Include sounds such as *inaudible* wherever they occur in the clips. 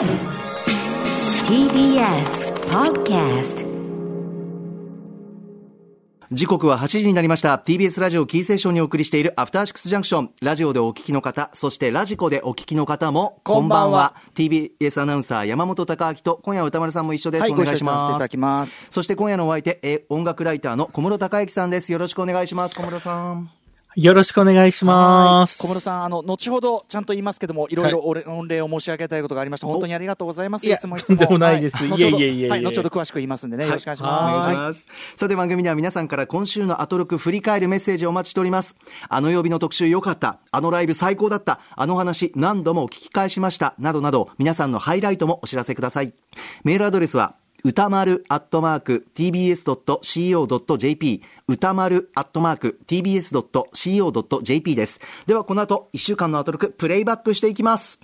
TBS Podcast 時刻は8時になりました。TBS ラジオキーセーションにお送りしているアフターシックスジャンクション。ラジオでお聞きの方、そしてラジコでお聞きの方も、こんばんは TBS アナウンサー山本貴明と、今夜は歌丸さんも一緒です。はい、お願いしご一緒させていたますだ。きます。そして今夜のお相手、え音楽ライターの小室孝之さんです。よろしくお願いします。小室さん。よろしくお願いします。小室さん、あの、後ほどちゃんと言いますけども、いろいろお礼御礼を申し上げたいことがありました。本当にありがとうございます。いつもいつも。とんでもないですはいいえいえいえいえはい、後ほど詳しく言いますんでね、よろしくお願いしおます。願いします。さて番組では皆さんから今週のアトロク振り返るメッセージをお待ちしております。あの曜日の特集良かった。あのライブ最高だった。あの話何度も聞き返しました。などなど皆さんのハイライトもお知らせください。メールアドレスは歌丸アットマーク tbs.co.jp 歌丸アットマーク tbs.co.jp です。ではこの後一週間のアトロクプレイバックしていきます。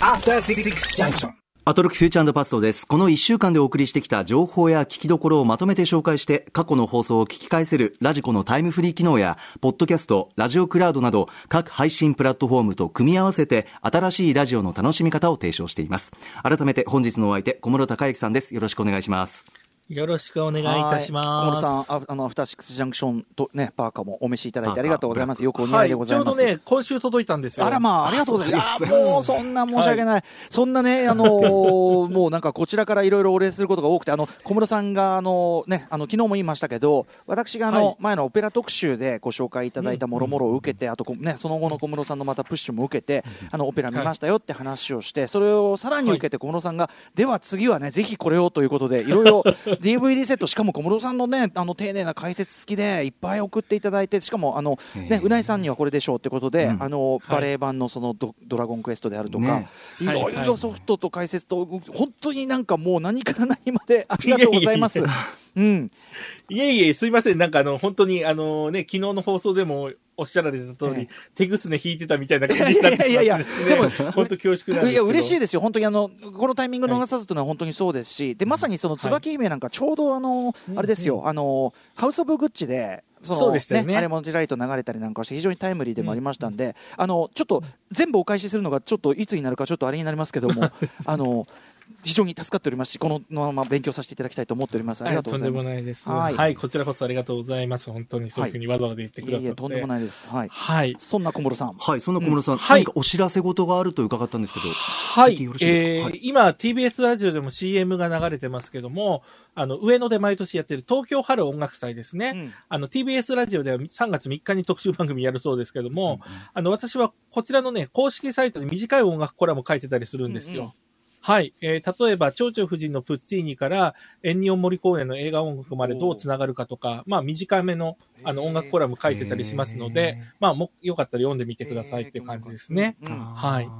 After 66 Junction. アトロクフューチャーパストです。この1週間でお送りしてきた情報や聞きどころをまとめて紹介して、過去の放送を聞き返せるラジコのタイムフリー機能や、ポッドキャスト、ラジオクラウドなど、各配信プラットフォームと組み合わせて、新しいラジオの楽しみ方を提唱しています。改めて本日のお相手、小室孝之さんです。よろしくお願いします。よろしくお願いいたします。はい小室さん、ああの、アフターシックスジャンクションとね、パーカーもお召しいただいてありがとうございます。よくお似合いでございます。ちょうどね、今週届いたんですよ。あらまあ、ありがとうございます。もう、そんな申し訳ない。そんなね、あのー *laughs* もうなんかこちらからいろいろお礼することが多くて、あの、小室さんが、あの、ね、あの、昨日も言いましたけど、私があの、はい前のオペラ特集でご紹介いただいたもろもろを受けて、あとこ、ね、その後の小室さんのまたプッシュも受けて、あの、オペラ見ましたよって話をして、それをさらに受けて小室さんが、では次はね、ぜひこれをということで、いろいろ DVD セット、しかも小室さんのね、あの、丁寧な解説付きでいっぱい送っていただいて、しかも、あの、ね、うないさんにはこれでしょうってことで、あの、バレエ版のそのドドラゴンクエストであるとか、ねいろいはいろソフトと解説と、本当になんかもう何から何まで *laughs* ありがとうございます。いえいうん。いえいえ、すいません。なんかあの、本当にあのね、昨日の放送でもおっしゃられた通り、え手ぐすね引いてたみたいな感じになっていやいやいやですね本当恐縮なんです。いや嬉しいですよ、本当にあのこのタイミング逃さずというのは本当にそうですし、でまさにその椿姫なんかちょうどあの、あれですよ、あのハウス・オブ・グッチで。そのそうでしたよね。あれもじらりと流れたりなんかして非常にタイムリーでもありましたんで、あのちょっと全部お返しするのがちょっといつになるかちょっとあれになりますけども *laughs* あの非常に助かっておりますしこのまま勉強させていただきたいと思っております。ありがとうございます。とんでもないです。ははいい、こちらこそありがとうございます。本当にそういうふうにわざわざ言ってくださって。い。えいえとんでもないです。はい。はい。そんな小室さん。はい、そんな小室さん、はい。何かお知らせ事があると伺ったんですけど、はい。よろしいですか？えーはい。今、TBS ラジオでも CM が流れてますけども、あの、上野で毎年やってる東京春音楽祭ですね。うん。あの、TBS ラジオでは3月3日に特集番組やるそうですけども、あの、私はこちらのね、公式サイトに短い音楽コラム書いてたりするんですよ。うんうんはい。えー例えば、蝶々夫人のプッチーニから、エンニオン森公園の映画音楽までどうつながるかとか、まあ、短めの、あの、音楽コラム書いてたりしますので、まあ、も、よかったら読んでみてくださいっていう感じですね。うんはい。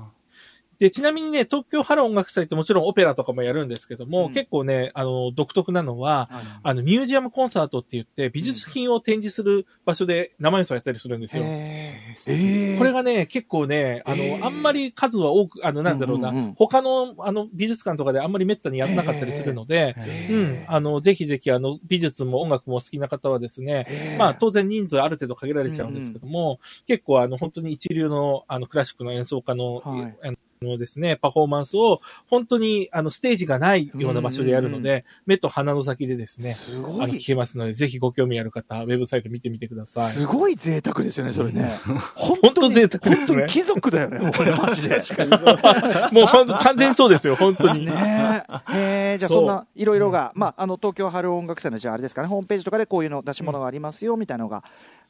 で、ちなみにね、東京ハロー音楽祭ってもちろんオペラとかもやるんですけども、うん。結構ね、あの、独特なのは、はい。あの、ミュージアムコンサートって言って、美術品を展示する場所で生演奏やったりするんですよ。へー。これがね、結構ね、あの、へー。あんまり数は多く、あの、なんだろうな、うんうんうん他の、あの、美術館とかであんまり滅多にやらなかったりするので、うん、あの、ぜひぜひ、あの、美術も音楽もお好きな方はですね、まあ、当然人数ある程度限られちゃうんですけども、結構、あの、本当に一流の、あの、クラシックの演奏家の、はい。あのですね、パフォーマンスを、本当に、あの、ステージがないような場所でやるので、目と鼻の先でですね、すあごいの聞けますので、ぜひご興味ある方、ウェブサイト見てみてください。すごい贅沢ですよね、それね。本本当贅沢ですね本当に貴族だよね、*laughs* これマジで。もう本当、完全にそうですよ、本当に。ねえ。へえじゃあそんな、いろいろが、まあ、あの、東京春音楽祭の、じゃああれですかね、ホームページとかでこういうの出し物がありますよ、みたいなのが、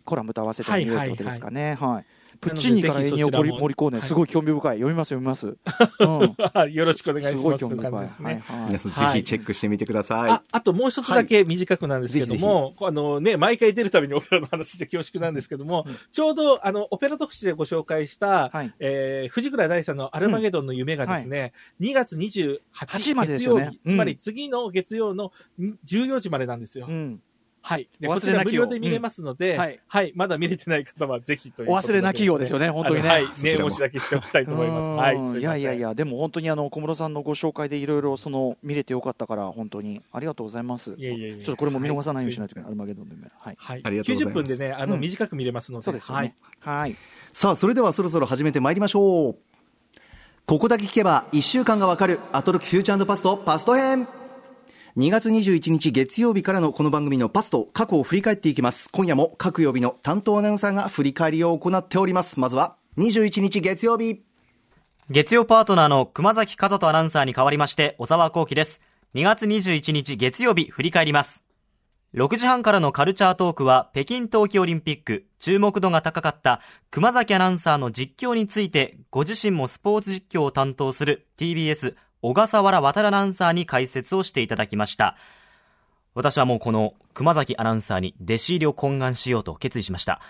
コラムと合わせて見れるってことですかね。はい。プッチーニからエニオぜひそちらも森コーネ、はいすごい興味深い。読みます、読みます。うん。よろしくお願いします。すごい興味深い。ね。はいはい皆さんはいぜひチェックしてみてください。あ、あともう一つだけ短くなんですけども、あのね、毎回出るたびにオペラの話で恐縮なんですけども、ちょうどあの、オペラ特集でご紹介した、はいえー藤倉大さんのアルマゲドンの夢がですね、2月28 8日月曜日、よねうんつまり次の月曜のん14時までなんですよ。うん。はい。でお忘こちら無れなきよう料で見れますので、うんはいはい。まだ見れてない方はぜひというお忘れなきようですよね、本当にね。はい。念押しだけしておきたいと思います。うんはい。いやいやい。や、でも本当にあの小室さんのご紹介でいろいろその見れてよかったから、本当にありがとうございます。いやいやいやちょっとこれも見逃さないようにしないといけない、アルマゲドンの夢。はい。はい。ありがとうございます90分でね、あの、うん短く見れますので、そうですよはいね。。はい。さあ、それではそろそろ始めてまいりましょう。ここだけ聞けば1週間がわかるアトロックフューチャーパストパスト編2月21日月曜日からのこの番組のパスト過去を振り返っていきます。今夜も各曜日の担当アナウンサーが振り返りを行っております。まずは21日月曜日。月曜パートナーの熊崎和人アナウンサーに代わりまして小沢光輝です。2月21日月曜日振り返ります。6時半からのカルチャートークは北京冬季オリンピック注目度が高かった熊崎アナウンサーの実況についてご自身もスポーツ実況を担当する TBS 小笠原渡アナウンサーに解説をしていただきました。私はもうこの熊崎アナウンサーに弟子入りを懇願しようと決意しました。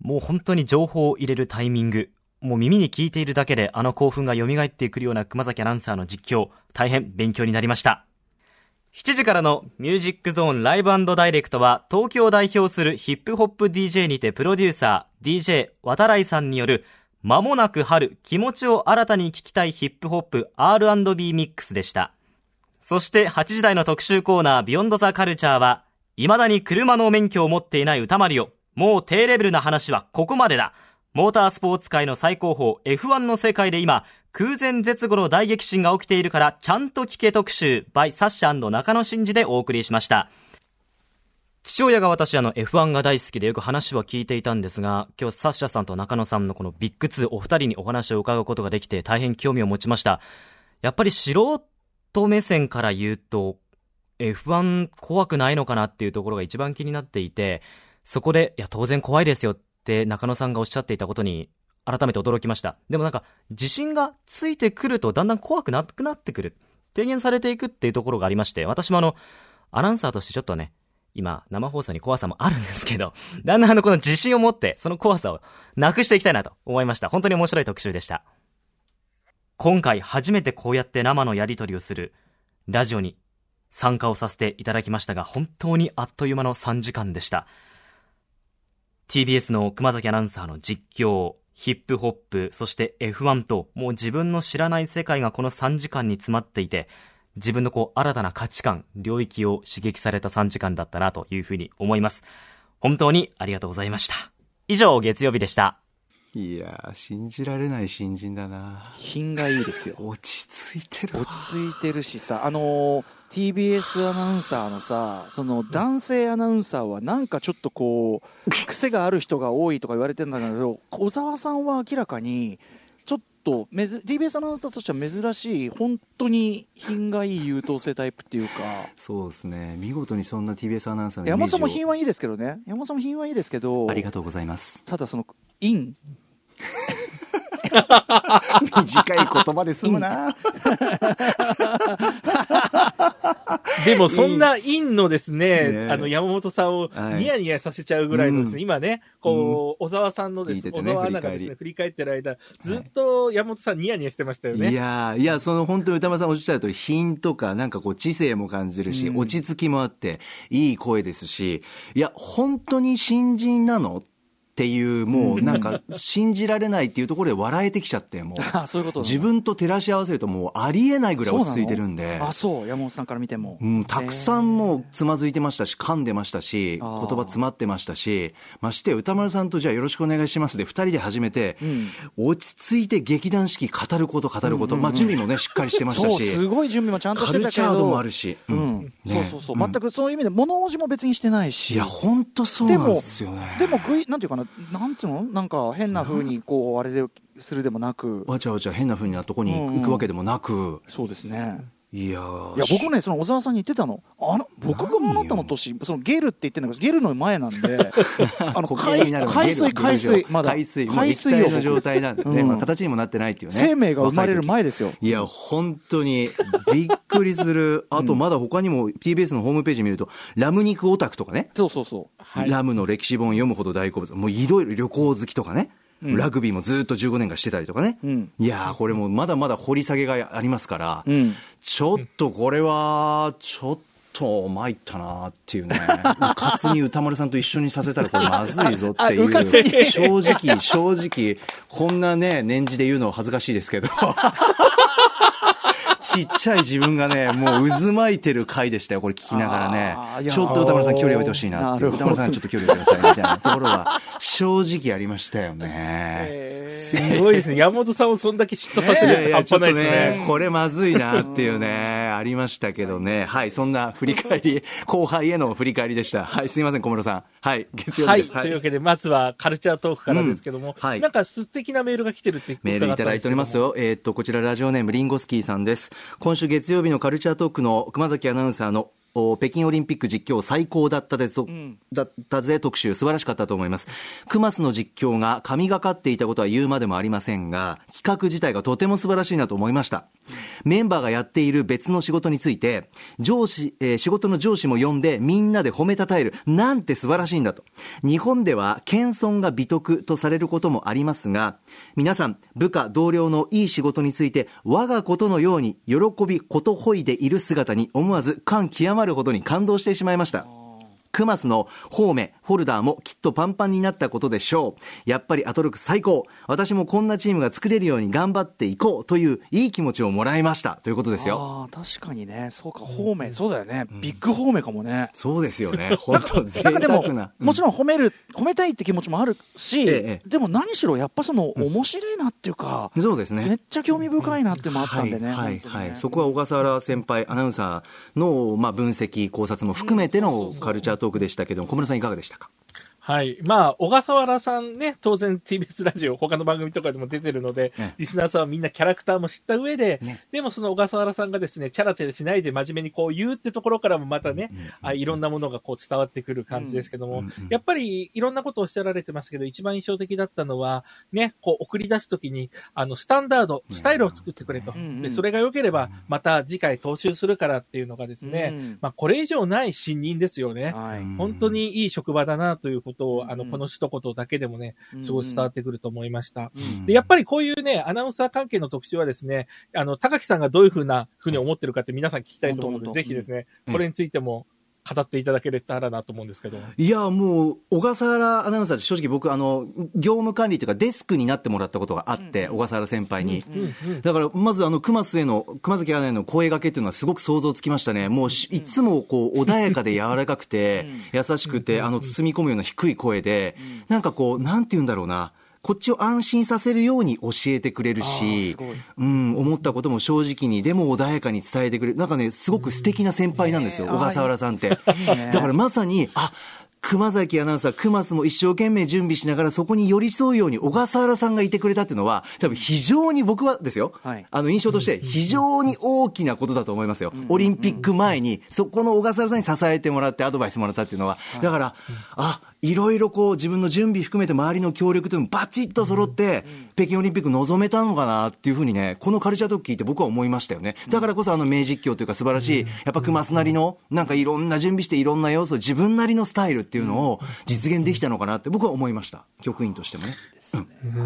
もう本当に情報を入れるタイミングもう耳に聞いているだけであの興奮が蘇ってくるような熊崎アナウンサーの実況大変勉強になりました。7時からのミュージックゾーンライブダイレクトは東京を代表するヒップホップ DJ にてプロデューサー DJ 渡来さんによる間もなく春気持ちを新たに聞きたいヒップホップ R&B ミックスでした。そして8時台の特集コーナービヨンドザカルチャーは未だに車の免許を持っていない歌マリオ。もう低レベルな話はここまでだ。モータースポーツ界の最高峰 F1 の世界で今空前絶後の大激震が起きているからちゃんと聞け特集 by サッシャ中野真司でお送りしました。父親が私あの F1 が大好きでよく話は聞いていたんですが、今日サッシャさんと中野さんのこのビッグ2お二人にお話を伺うことができて大変興味を持ちました。やっぱり素人目線から言うと F1 怖くないのかなっていうところが一番気になっていて、そこで、いや当然怖いですよって中野さんがおっしゃっていたことに改めて驚きました。でもなんか、自信がついてくるとだんだん怖くなくなってくる。低減されていくっていうところがありまして、私もあの、アナウンサーとしてちょっとね、今、生放送に怖さもあるんですけど、*laughs* だんだんあの、この自信を持って、その怖さをなくしていきたいなと思いました。本当に面白い特集でした。今回初めてこうやって生のやり取りをするラジオに参加をさせていただきましたが、本当にあっという間の3時間でした。TBS の熊崎アナウンサーの実況、ヒップホップ、そして F1 と、もう自分の知らない世界がこの3時間に詰まっていて、自分のこう新たな価値観、領域を刺激された3時間だったなというふうに思います。本当にありがとうございました。以上、月曜日でした。いや信じられない新人だな品がいいですよ落ち着いてる落ち着いてるしさあのー TBS アナウンサーのさその男性アナウンサーはなんかちょっとこう癖がある人が多いとか言われてるんだけど小沢さんは明らかにと TBS アナウンサーとしては珍しい本当に品がいい優等生タイプっていうか。そうですね。見事にそんな TBS アナウンサーの山本さんも品はいいですけどね。山本さんも品はいいですけど。ありがとうございますただその「イン」*laughs* 短い言葉で済むな。でもそんな陰のですね、ね。あの山本さんをニヤニヤさせちゃうぐらいのですね、はい、今ね、こう、小沢さんのですね、小沢アナがですね、振り返ってる間、ずっと山本さんニヤニヤしてましたよね。いやいや、その本当に歌丸さんおっしゃる通り、品とか、なんかこう、知性も感じるし、うん、落ち着きもあって、いい声ですし、いや、本当に新人なのっていう、もうなんか *laughs* 信じられないっていうところで笑えてきちゃって、もう。*laughs* そういうこと自分と照らし合わせるともうありえないぐらい落ち着いてるんで。あ、そう。山本さんから見ても。うん、たくさんもうつまずいてましたし、噛んでましたし、言葉詰まってましたし、まして歌丸さんとじゃあよろしくお願いしますで、二人で始めて、うん、落ち着いて劇団四季語ること語ること、まあ準備もね、しっかりしてましたし。すごい準備もちゃんとしてたけど。カルチャードもあるし。うん。そうそうそう。全くそういう意味で物おじも別にしてないし。いや、本当そうなんですよね。でも、でも、なんていうかな、なんつうの？なんか変なふうにこうあれでするでもなく。わちゃわちゃ変なふうなとこに行くわけでもなく、そうですねいやいや僕ねその小沢さんに言ってたの。あの僕があなたの年そのゲルって言ってるんだけどゲルの前なんで *laughs* あの海海水海水まだ。海水海水の状態なんでね、うん、まあ、形にもなってないっていうね。生命が生まれる前ですよ。いや本当にびっくりする。あとまだ他にも TBS のホームページ見るとラム肉オタクとかね。そうそうそう、はい、ラムの歴史本読むほど大好物。もういろいろ旅行好きとかね。ラグビーもずっと15年間してたりとかね、うん、いやこれもまだまだ掘り下げがありますから、うん、ちょっとこれは、ちょっと参ったなっていうね、*laughs* 勝に歌丸さんと一緒にさせたらこれまずいぞっていう、正直、正直、こんなね、年次で言うのは恥ずかしいですけど。*laughs* ちっちゃい自分がね、もう渦巻いてる回でしたよ、これ聞きながらね。ちょっと歌丸さん距離を置いてほしいなって歌丸さんちょっと距離を置いてくださいみたいなところは、正直ありましたよね。すごいですね。山本さんをそんだけ嫉妬させるないですね。これまずいなっていうね、*laughs* ありましたけどね。はい、そんな振り返り、後輩への振り返りでした。はい、すみません、小室さん。はい、月曜はい。日です。というわけで、まずはカルチャートークからですけども、うんはいなんか素敵なメールが来てるってメールいただいておりますよ。えーっと、こちらラジオネームリンゴスキーさんです。今週月曜日のカルチャートークの熊崎アナウンサーのお北京オリンピック実況最高だったでと、だったぜ特集素晴らしかったと思います。クマスの実況が神がかっていたことは言うまでもありませんが、企画自体がとても素晴らしいなと思いました。メンバーがやっている別の仕事について、上司、えー仕事の上司も呼んでみんなで褒めたたえる。なんて素晴らしいんだと。日本では謙遜が美徳とされることもありますが、皆さん、部下、同僚のいい仕事について、我がことのように喜び、ことほいでいる姿に思わず感極まるるほどに感動してしまいました。クマスのホーメ、フォルダーもきっとパンパンになったことでしょう。やっぱりアトロク最高。私もこんなチームが作れるように頑張っていこうといういい気持ちをもらいました。ということですよ。ああ、確かにね、そうか、方面、そうだよね、ビッグ方面かもね。そうですよね。*laughs* 本当贅なんかでもちろん褒める、褒めたいって気持ちもあるし、ええでも何しろやっぱその、面白いなっていうか、そうですね。めっちゃ興味深いなってもあったんでね。はいはい、そこは小笠原先輩、アナウンサーの、まあ、分析、考察も含めてのカルチャートークでしたけど、小室さん、いかがでしたか？はい。まあ、小笠原さんね、当然 TBS ラジオ、他の番組とかでも出てるので、ねリスナーさんはみんなキャラクターも知った上で、ねでもその小笠原さんがですね、チャラチャラしないで真面目にこう言うってところからもまたね、あいろんなものがこう伝わってくる感じですけども、うんうんやっぱりいろんなことをおっしゃられてますけど、一番印象的だったのは、ね、こう送り出すときに、あの、スタンダード、スタイルを作ってくれと。うんうんで、それが良ければ、また次回踏襲するからっていうのがですね、うんまあ、これ以上ない信任ですよね。はい。本当にいい職場だなということを、あの、うんこの一言だけでもね、すごい伝わってくると思いました。うんで、やっぱりこういうね、アナウンサー関係の特集はですね、あの、高木さんがどういうふうなふうに思ってるかって皆さん聞きたいと思うので、ぜひですね、うん。これについても語っていただけたらなと思うんですけど。いや、もう、小笠原アナウンサー正直僕、あの、業務管理というかデスクになってもらったことがあって、小笠原先輩に。うんうんだから、まず、あの、熊須への、熊崎アナへの声掛けっていうのはすごく想像つきましたね。もうし、いつもこう、穏やかで柔らかくて、優しくて、あの、包み込むような低い声で、なんかこう、なんて言うんだろうな。こっちを安心させるように教えてくれるしうん、思ったことも正直に、でも穏やかに伝えてくれる。なんかね、すごく素敵な先輩なんですよ、小笠原さんって。だからまさに、あ、熊崎アナウンサー、熊須も一生懸命準備しながらそこに寄り添うように小笠原さんがいてくれたっていうのは、多分非常に僕はですよ、はい。あの印象として非常に大きなことだと思いますよ。オリンピック前に、そこの小笠原さんに支えてもらってアドバイスもらったっていうのは、だから、あ、いろいろこう自分の準備含めて周りの協力というのもバチッと揃って、北京オリンピック臨めたのかなっていうふうにね、このカルチャートーク聞いて僕は思いましたよね。だからこそあの名実況というか素晴らしい、やっぱ熊須なりの、なんかいろんな準備していろんな要素、自分なりのスタイルっていうのを実現できたのかなって僕は思いました。局員としてもね。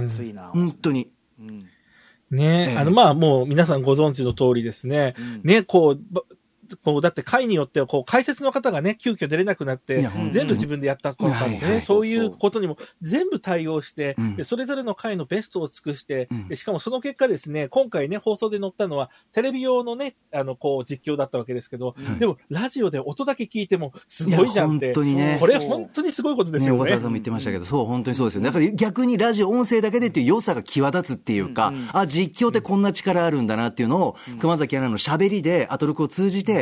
熱いな。本当に。うんねええあの、まあ、もう皆さんご存知の通りですね。ね、こう、ばこう、だって会によっては、こう、解説の方がね、急遽出れなくなって全部自分でやったこともはいはいね、そういうことにも全部対応してうん、でそれぞれの会のベストを尽くしてうん、でしかもその結果ですね、今回ね、放送で載ったのは、テレビ用のね、あの、こう、実況だったわけですけど、でも、ラジオで音だけ聞いても、すごいじゃんって。本当にね。これ本当にすごいことですね、よね。小笠原さんも。言ってましたけど、そう、本当にそうですよ。だから逆にラジオ、音声だけでっていう良さが際立つっていうか、あ、実況ってこんな力あるんだなっていうのを、熊崎アナの喋りで、アトロクを通じて、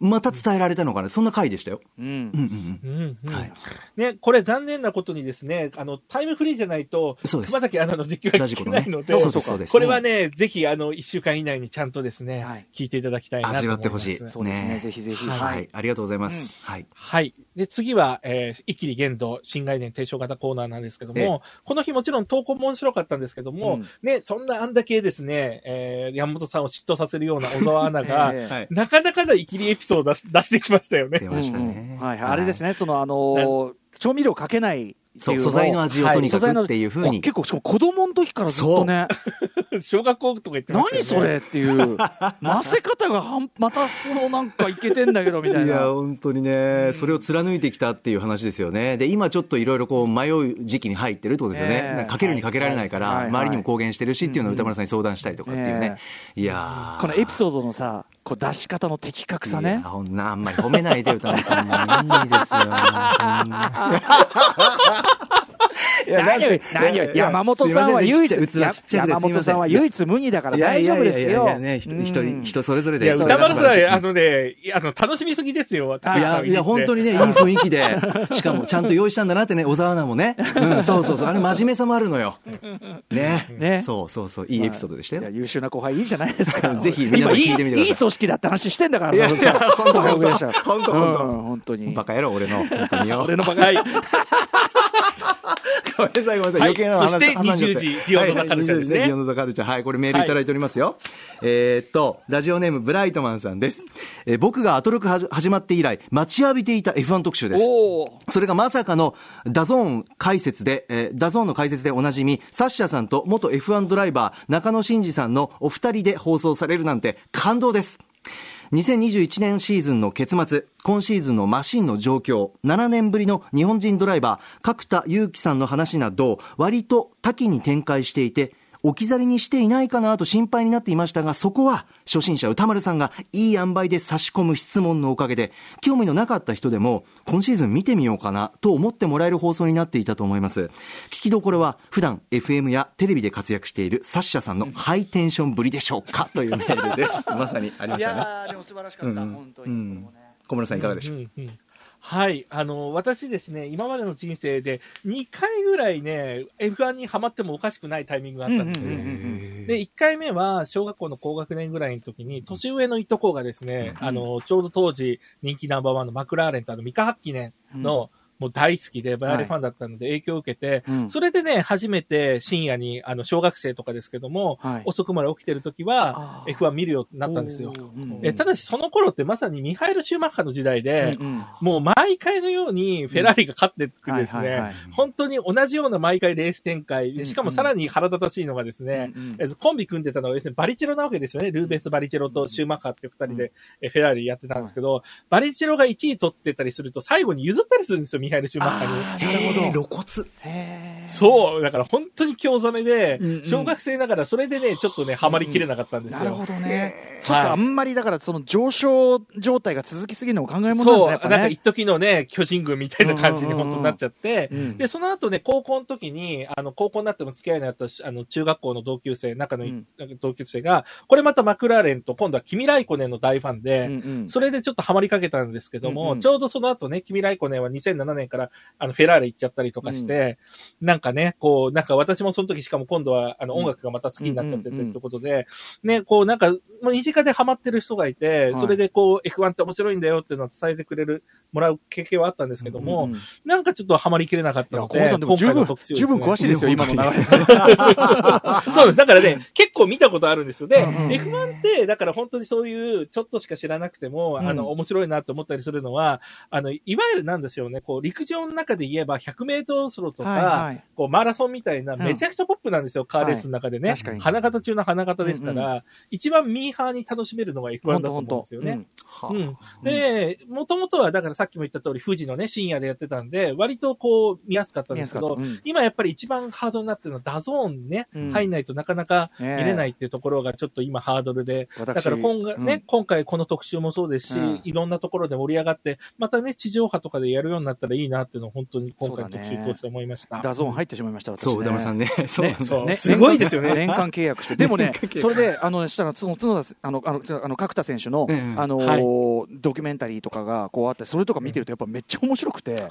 また伝えられたのかな、そんな回でしたよ。うん。うんうんうん。うんはい。ね、これ残念なことにですね、あの、タイムフリーじゃないと、そうです。熊崎アナの実況が聞けないので、そうそうです。これはね、ぜひ、あの、一週間以内にちゃんとですね、はい。聞いていただきたいなと。味わってほしい。そうですね。ぜひぜひ。はい、はい。ありがとうございます。はい。はい。で、次は、えー、一気に限度、新概念提唱型コーナーなんですけども、ええ。この日もちろん投稿も面白かったんですけども、うん。ね、そんなあんだけですね、えー、山本さんを嫉妬させるような小沢アナが。*laughs* なかなかなイキリエピソードを出し出してきましたよね出。ましたうんね。うんはいはい。あれですね、その、あのー、調味料かけないそう、素材の味をとにかくっていうふうに。あ結構、しかも子供の時からずっとね、小学校とか言ってま何したよね。それっていう、*laughs* 混ぜ方がはんまたそのなんかいけてんだけどみたいいや、な。本当にね、それを貫いてきたっていう話ですよね。で、今ちょっといろいろこう迷う時期に入ってるってことですよね。ええなんかかけるにかけられないから、周りにも公言してるしっていうのを歌丸さんに相談したりとかっていうね。いやーこのエピソードのさ、こう出し方の的確さねいや。ほんな、あんまり褒めないで、歌丸さんも。いいですよ。*laughs* そんな何を、何を、山本さんは唯一、山本さんは唯一無二だから大丈夫ですよ。いやいやいやいやね、人人それぞれで。いや、歌丸さん、あのね、いやあの、楽しみすぎですよ。いや、いや、本当に。にね、いい雰囲気で、しかもちゃんと用意したんだなってね、小沢アナもね。うん、そうそうそう。あれ真面目さもあるのよ。ね。ねそうそうそう。いいエピソードでしたよいや。優秀な後輩いいじゃないですか。*laughs* ぜひ皆さん聞いてみてください今いいいい組織だって話してんだから、いや本当本当本当本当に。バカ野郎、俺の。本当によ。俺の場合、*laughs* ごめんなさい、ごめんなさい。はい余計な話そして挟んじゃって20時ンドザカルチャーですねはいはい20時ビヨンドザカルチャー。はい、これメールいただいておりますよ。えーっと、ラジオネームブライトマンさんです。えー僕がアトロク始まって以来、待ちわびていた F1 特集です。それがまさかの DAZN 解説で、えー DAZN の解説でおなじみ、サッシャさんと元 F1 ドライバー、中野信治さんのお二人で放送されるなんて感動です。2021年シーズンの結末、今シーズンのマシンの状況、7年ぶりの日本人ドライバー、角田裕毅さんの話など、割と多岐に展開していて、置き去りにしていないかなと心配になっていましたが、そこは初心者宇多丸さんがいい塩梅で差し込む質問のおかげで、興味のなかった人でも、今シーズン見てみようかなと思ってもらえる放送になっていたと思います。聞きどころは、普段 FM やテレビで活躍しているサッシャさんのハイテンションぶりでしょうかというメールです。*laughs* まさにありまいしたね。やー、でも素晴らしかった、うん本当に。うん小村さんいかがでしょう、うんうんはい。あの、私ですね、今までの人生で2回ぐらいね、F1 にハマってもおかしくないタイミングがあったんですよ。うんうんうんうんで、1回目は、小学校の高学年ぐらいの時に、年上のいとこがですね、あの、ちょうど当時人気ナンバーワンのマクラーレンとあの、ミカハッキネンの、もう大好きで、バイアレファンだったので影響を受けて、うん。それでね、初めて深夜に、あの、小学生とかですけども、はい。遅くまで起きてる時はあ、ー。F1 見るようになったんですよ。うんえただし、その頃ってまさにミハエル・シューマッハの時代で、うんうん。もう毎回のようにフェラーリが勝ってくですね。はいはいはい、本当に同じような毎回レース展開。で、しかもさらに腹立たしいのがですね、うんうん。えコンビ組んでたのは要するにバリチェロなわけですよね。ルーベス・バリチェロとシューマッハっていう二人で、えフェラーリやってたんですけど、バリチェロが1位取ってたりすると最後に譲ったりするんですよ、ミハエル・シューマッハに。なるほど露骨。そう、だから本当に興ざめで、うんうん小学生ながらそれでね、ちょっとね、ハマりきれなかったんですよ。なるほどね。ちはいょっとあんまりだからその上昇状態が続きすぎるのも考えものなんですそう、ね、やなん。か一時のね、巨人軍みたいな感じにうんうんうんうん本当になっちゃって、うん。で、その後ね、高校の時に、あの、高校になっても付き合いになったし、あの、中学校の同級生、仲のうん。同級生が、これまたマクラーレンと、今度はキミライコネンの大ファンで、うんうん。それでちょっとハマりかけたんですけども、うんうん。ちょうどその後ね、キミライコネンは2007年から、あの、フェラーレ行っちゃったりとかして、なんかね、こう、なんか私もその時しかも今度は、あの、音楽がまた好きになっちゃっててうんうんうん。ってことで、ね、こう、なんか、もう身近でハマってる人がいて、はい。それでこう、F1 って面白いんだよっていうのを伝えてくれる、もらう経験はあったんですけども、うんうんなんかちょっとハマりきれなかったので、いや小野さんでも十分、十分詳しいですよ、*laughs* 今の流れ。そうです。だからね、*laughs* 結構見たことあるんですよ。で、うんうん F1 って、だから本当にそういう、ちょっとしか知らなくても、うん。あの、面白いなと思ったりするのは、あの、いわゆるなんですよね、こう、陸上の中で言えば100メートル走とか、はいはい。こう、マラソンみたいな、ん。めちゃくちゃポップなんですよ、カーレースの中でね。はい。確かに。花形中の花形ですから、うん。一番ミーハーに楽しめるのが F1 だと思うんですよね。うん。で、もともとは、だからさっきも言った通り、富士のね、深夜でやってたんで、割とこう、見やすかったんですけど、うん。今やっぱり一番ハードになってるのは、 DAZN にね、うん。入んないとなかなか見れないっていうところがちょっと今ハードルで、私だから今が、ね、うん。今回この特集もそうですし、うん。いろんなところで盛り上がって、またね、地上波とかでやるようになったらいいなっていうのを本当に今回の特集通して思いました。 DAZN 入ってしまいました、私ね。そう、宇多丸さんね。そう。ね。すごいですよね。年間契約して。でもね *laughs* それで、あの、したら、角田、あの、あの、あの角田選手のええ、あのはい。ー、ドキュメンタリーとかが、こうあって、それとか見てると、やっぱめっちゃ面白くて、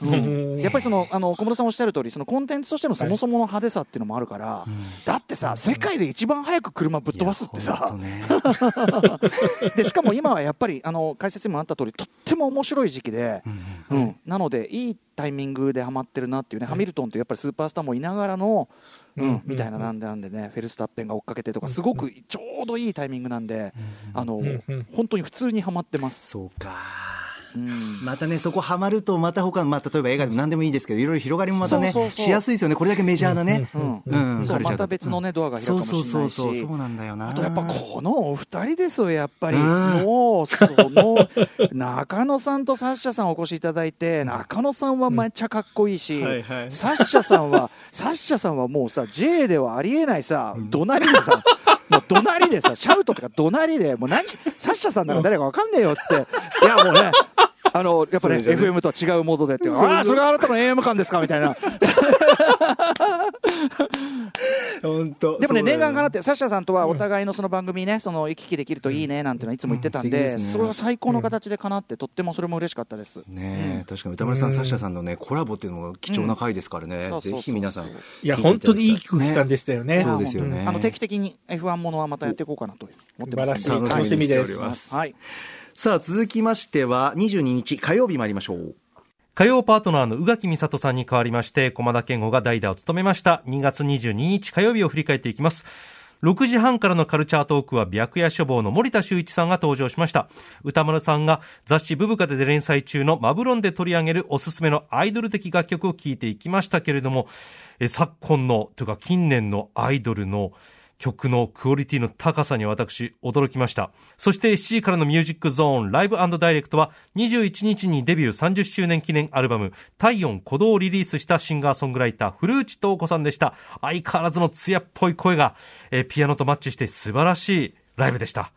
うん。うん。やっぱりその、あの、小室さんおっしゃる通り、そのコンテンツとしてのそもそもの派手さっていうのもあるから、だってさ、世界で一番早く車ぶっ飛ばすってさ。ね。*laughs* で、しかも今はやっぱり、あの、解説にもあった通り、とっても面白い時期で、うん、なので、いいタイミングでハマってるなっていうね、ハミルトンというやっぱりスーパースターもいながらの、うんうんみたいななんでなんでね、フェルスタッペンが追っかけてとか、すごくちょうどいいタイミングなんで、あの、本当に普通にハマってます。そうか。うん。またね、そこハマると、また他の、まあ、例えば映画でも何でもいいですけど、いろいろ広がりもまたねそうそう、そう。しやすいですよね。これだけメジャーなね。うんうんそうカルチャーだとまた別のねドアが開くかもしれないし。そうそうそうそう、そうなんだよな。あとやっぱこのお二人ですよ、やっぱり。うん。もう、その、中野さんとサッシャさんお越しいただいて、中野さんはめっちゃかっこいいし、はいはい。サッシャさんは、サッシャさんはもうさ、J ではありえないさ、怒鳴りでさ、もう怒鳴りでさ、シャウトとか怒鳴りで、もう何、サッシャさんなら誰かわかんねえよっつって、いやもうね、あの、やっぱね、そうでしょうね FM とは違うモードでって、ああ、それがあなたの AM 感ですかみたいな。*laughs* 本当。でもね、念願かなっって、サッシャさんとはお互いのその番組ね、その行き来できるといいねなんていうのはいつも言ってたんで、うん。素敵ですね。それが最高の形でかなって、とってもそれも嬉しかったです。ねえ、確かに歌丸さん、サッシャさんのね、コラボっていうのも貴重な回ですからね、ぜひ皆さん。いや、本当にいい空気感でしたよね。そうですよね。あの定期的に F1 ものはまたやっていこうかなと思ってます。素晴らしい楽しみにしており楽しみます。はい。さあ、続きましては、22日火曜日参りましょう。火曜パートナーの宇垣美里さんに代わりまして、駒田健吾が代打を務めました。2月22日火曜日を振り返っていきます。6時半からのカルチャートークは白夜処方の森田修一さんが登場しました。歌丸さんが雑誌ブブカで連載中のマブロンで取り上げるおすすめのアイドル的楽曲を聴いていきましたけれども、昨今の、というか近年のアイドルの曲のクオリティの高さに私驚きました。そして7時からのミュージックゾーンライブダイレクトは21日にデビュー30周年記念アルバム体温鼓動をリリースしたシンガーソングライター古内東子さんでした。相変わらずの艶っぽい声が、えピアノとマッチして素晴らしいライブでした。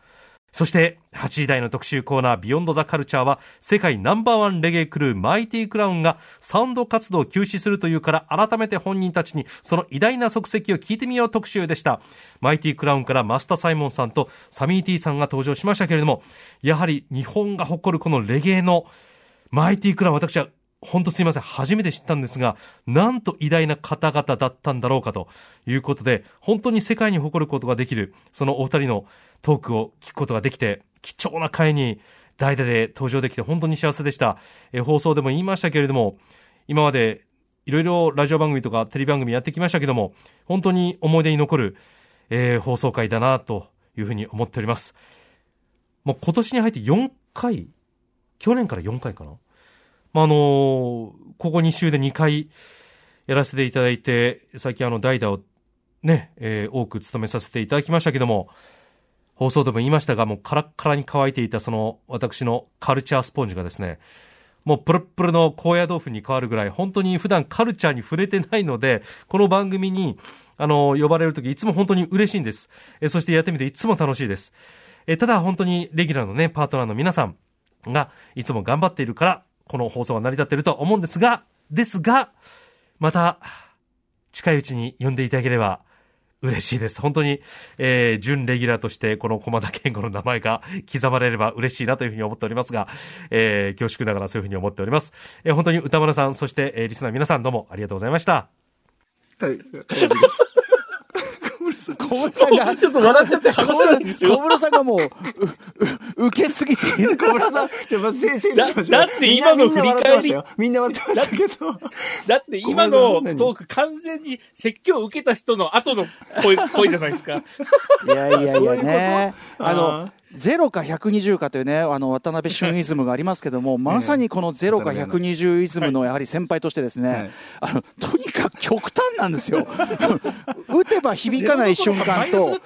そして、8時台の特集コーナー、ビヨンドザカルチャーは、世界ナンバーワンレゲエクルー、マイティクラウンが、サウンド活動を休止するというから、改めて本人たちに、その偉大な足跡を聞いてみよう特集でした。マイティクラウンからマスタ・サイモンさんとサミーティーさんが登場しましたけれども、やはり日本が誇るこのレゲエの、マイティクラウン、私は本当すいません。初めて知ったんですが、なんと偉大な方々だったんだろうかということで、本当に世界に誇ることができる、そのお二人のトークを聞くことができて、貴重な回に代打で登場できて本当に幸せでした。え放送でも言いましたけれども、今までいろいろラジオ番組とかテレビ番組やってきましたけども、本当に思い出に残る、えー放送回だなというふうに思っております。もう今年に入って4回、去年から4回かな。まあ、あのーここ2週で2回やらせていただいて、最近あの代打をね、えー多く務めさせていただきましたけども、放送でも言いましたが、もうカラッカラに乾いていたその私のカルチャースポンジがですね、もうプルップルの高野豆腐に変わるぐらい、本当に普段カルチャーに触れてないので、この番組に、あの、呼ばれるときいつも本当に嬉しいんです。えそしてやってみていつも楽しいです。えただ本当にレギュラーのね、パートナーの皆さんがいつも頑張っているから、この放送が成り立っていると思うんですが、ですが、また、近いうちに呼んでいただければ、嬉しいです。本当に、えー、準レギュラーとして、この駒田健吾の名前が刻まれれば嬉しいなというふうに思っておりますが、えー、恐縮ながらそういうふうに思っております。えー、本当に歌丸さん、そして、えー、リスナーの皆さんどうもありがとうございました。はい、火曜日です。小室さんが、ちょっと笑っちゃって話せないんですよ小室さんがもう、受けすぎて、小室さん、ちょ、まず、整理しましょう。だだって今のみんなみんな笑ってましたよみんな笑ってましたけど。だって今のトーク完全に説教を受けた人の後の声、声じゃないですか。いやいやいやそういうこと？ね。ああの、ゼロか120かというね、あの、渡辺俊イズムがありますけども、まさにこのゼロか120イズムのやはり先輩としてですね、はいあの、とにかく極端なんですよ。*laughs* 打てば響かない瞬間と。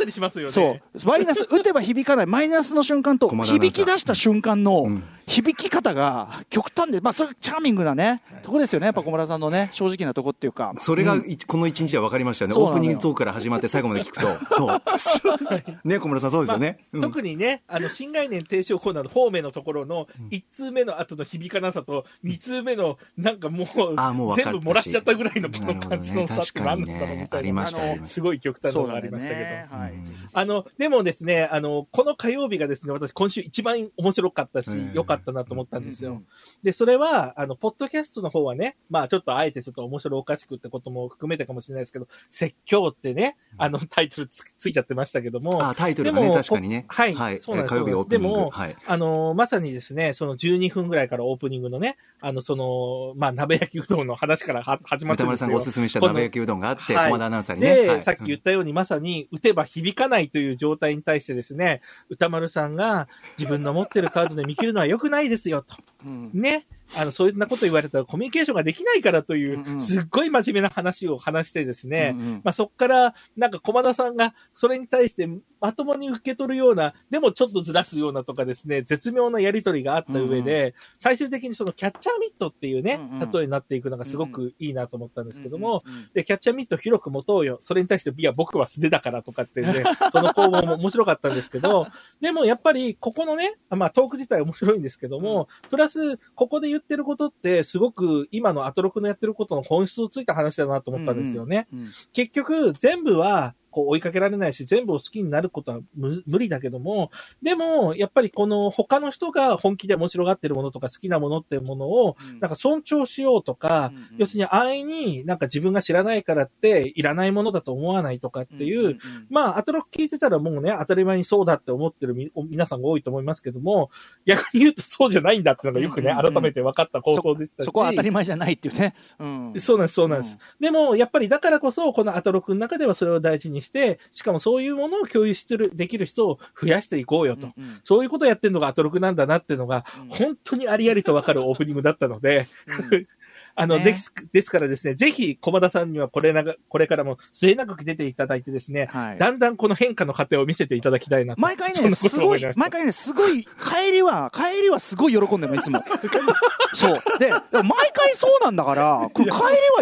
そう、マイナス、打てば響かないマイナスの瞬間と、響き出した瞬間のん響き方が極端で、まあ、それチャーミングなね、とこですよね、やっぱ小村さんのね、正直なとこっていうか。それがい、この一日で分かりましたよね。オープニングトークから始まって最後まで聞くと。そう。*laughs* ね、小村さんそうですよね。うん特にね、あの、新概念提唱コーナーの方面のところの、1通目の後の響かなさと、2通目の、なんかもう、あもう全部漏らしちゃったぐらいのこの感じの差って何なんだろうみたいな、ありましたありました。すごい極端なのがありましたけど。あの、でもですね、あの、この火曜日がですね、私今週一番面白かったしうん、良かったなと思ったんですうん。よ。で、それは、あの、ポッドキャストの方はね、まあちょっとあえてちょっと面白おかしくってことも含めてかもしれないですけど、説教ってね、あの、タイトルつついちゃってましたけども、あ、タイトルがね、でも確かにね。こはいそうなんです火曜日オープニング。でもはい。あの、まさにですね、その12分ぐらいからオープニングのね、あの、その、まあ、鍋焼きうどんの話からは始まってんですよ。さんがおすすめした鍋焼きうどんがあって、はい駒田アナウンサーにね。で、はいさっき言ったように、まさに、打てば響かないという状態に対してですね、歌丸さんが自分の持ってるカードで見切るのは良くないですよ、と。うんね。あの、そういうなこと言われたらコミュニケーションができないからという、うんうん。すっごい真面目な話を話してですね、うんうん。まあそっから、なんか駒田さんがそれに対してまともに受け取るような、でもちょっとずらすようなとかですね、絶妙なやりとりがあった上で、最終的にそのキャッチャーミットっていうね、うんうん。例えになっていくのがすごくいいなと思ったんですけども、うんうんで、キャッチャーミット広く持とうよ。それに対して、いや、僕は素手だからとかってね、*laughs* その攻防も面白かったんですけど、でもやっぱり、ここのね、まあトーク自体面白いんですけども、プラス、ここで言っってることって、すごく今のアトロクのやってることの本質をついた話だなと思ったんですよね。うんうん結局、全部は、こう追いかけられないし、全部を好きになることはむ無理だけども、でも、やっぱりこの他の人が本気で面白がってるものとか好きなものっていうものを、うんなんか尊重しようとか、うんうん要するに安易になんか自分が知らないからっていらないものだと思わないとかっていう、んんんまあ、アトロク聞いてたらもうね、当たり前にそうだって思ってるみ皆さんが多いと思いますけども、逆に言うとそうじゃないんだっていうのがよくね、うんうんうん改めて分かった放送でしたし。そこは当たり前じゃないっていうね。うんそうなんです、そうなんです。でも、やっぱりだからこそ、このアトロクの中ではそれを大事にして、しかもそういうものを共有してる、できる人を増やしていこうよと。うんうん。そういうことをやってるのがアトロクなんだなっていうのが、うん。本当にありありとわかるオープニングだったので、うんあの、ね。です、ですからですね、ぜひ、駒田さんにはこれなが、これからも末永く出ていただいてですね、はい。だんだんこの変化の過程を見せていただきたいなと。毎回ね、すごい毎回ね、すごい、帰りは、帰りはすごい喜んでるの、いつも。*laughs* そう。で、毎回そうなんだから、帰り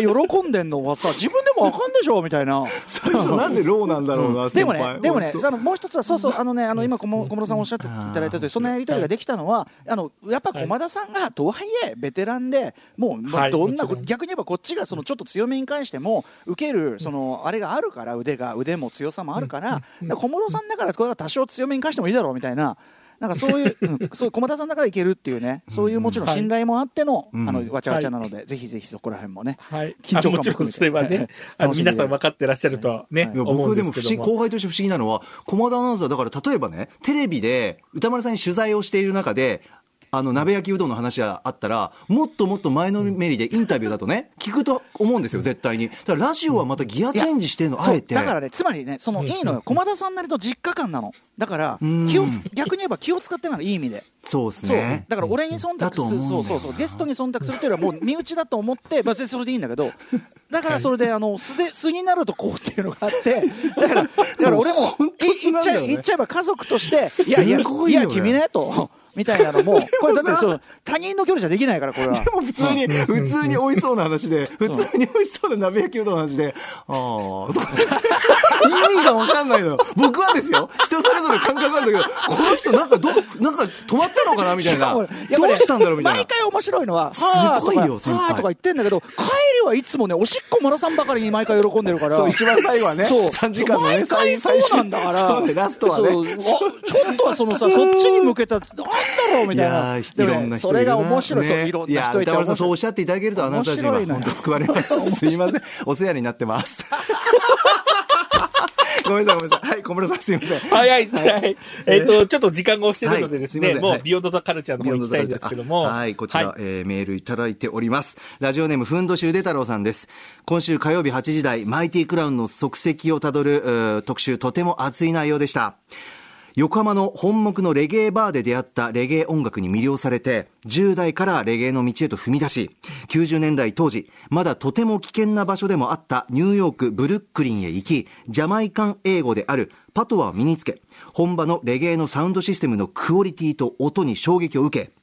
は喜んでんのはさ、自分でもわかんでしょ、みたいな。最初なんでローなんだろうな、でもねでもね、あのもう一つは、そうそう、あのね、あの今、小室小室さんおっしゃっていただいたとおり、そのやりとりができたのは、あのやっぱ駒田さんが、とはいえ、ベテランで、もう、まあはいどんな、逆に言えばこっちがそのちょっと強めに関しても、受ける、そのあれがあるから、腕が、腕も強さもあるから、だから小室さんだから、これが多少強めに関してもいいだろうみたいな。なんかそういう、*laughs* うん、そういう駒田さんだからいけるっていうね、そういうもちろん信頼もあっての、うんあのわちゃわちゃなので、ぜひぜひそこら辺もね、はい。緊張感もあもちろんそれはね、あの皆さん分かってらっしゃるとはね、僕でも不思議。後輩として不思議なのは、駒田アナウンサー、だから例えばね、テレビで歌丸さんに取材をしている中で、あの、鍋焼きうどんの話があったら、もっともっと前のめりでインタビューだとね、聞くと思うんですよ、絶対に。だからラジオはまたギアチェンジしてるの、あえて。だからね、つまりね、そのいいのよ、駒田さんなりの実家感なの、だからうん。気をつ、逆に言えば気を使ってならいい意味で、そうですそう。ね。だから俺に忖度する、そうそうそう、ゲストに忖度するっていうのは、もう *laughs* 身内だと思って、別にそれでいいんだけど、だからそれで、あの素で素になるとこうっていうのがあって、だから、だから俺も、*laughs* い言っちゃえ言っちゃえば家族として、いやいや、いや、君ねと。みたいなのも、*laughs* これだってそう他人の距離じゃできないから、これは。でも普通に、普通に美味しそうな話で、普通に美味しそうな鍋焼きうどんの話で、ああ、意味がわかんないのよ。僕はですよ、人それぞれ感覚あるんだけど、この人なんかど、なんか止まったのかなみたいな。どうしたんだろうみたいな毎。回面白いのは、すごいよはあ先輩はあとか言ってんだけど、帰りはいつもね、おしっこ漏らさんばかりに毎回喜んでるから。そう、一番最後はね、そう3時間のね、毎回そうなんだから。そうね、ラストはね。ちょっとはそのさ、そっちに向けた、なんだろうみいたいな。やーでもねいろんな人それが面白い。そう、ねいろんな人いて歌丸さんそうお面っしゃっていただけるとアナウンサー陣は本当救われます。*laughs* すいません。お世話になってます。*laughs* ごめんなさい、ごめんなさい。はい、小室さんすいません。はいはい、はい。えっと、ちょっと時間が押してるのでですね、はいすいませんはいもうビヨンドザカルチャーの方に行きたいんですけども。はい、こちら、はいえーメールいただいております。ラジオネーム、ふんどしゅうで太郎さんです。今週火曜日8時台、マイティクラウンの足跡をたどる特集、とても熱い内容でした。横浜の本木のレゲエバーで出会ったレゲエ音楽に魅了されて、10代からレゲエの道へと踏み出し、90年代当時、まだとても危険な場所でもあったニューヨーク、ブルックリンへ行き、ジャマイカン英語であるパトワを身につけ、本場のレゲエのサウンドシステムのクオリティと音に衝撃を受け、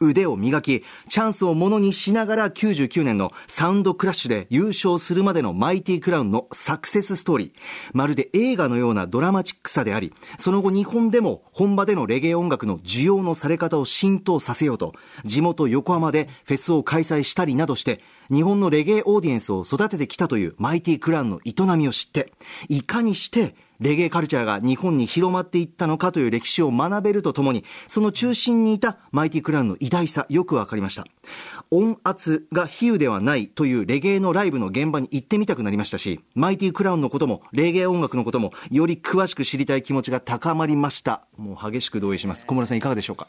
腕を磨き、チャンスをものにしながら99年のサウンドクラッシュで優勝するまでのマイティクラウンのサクセスストーリー。まるで映画のようなドラマチックさであり、その後日本でも本場でのレゲエ音楽の需要のされ方を浸透させようと、地元横浜でフェスを開催したりなどして、日本のレゲエオーディエンスを育ててきたというマイティクラウンの営みを知って、いかにしてレゲエカルチャーが日本に広まっていったのかという歴史を学べるとともに、その中心にいたマイティクラウンの偉大さ、よくわかりました。音圧が比喩ではないというレゲエのライブの現場に行ってみたくなりましたし、マイティクラウンのことも、レゲエ音楽のことも、より詳しく知りたい気持ちが高まりました。もう激しく同意します。小村さんいかがでしょうか？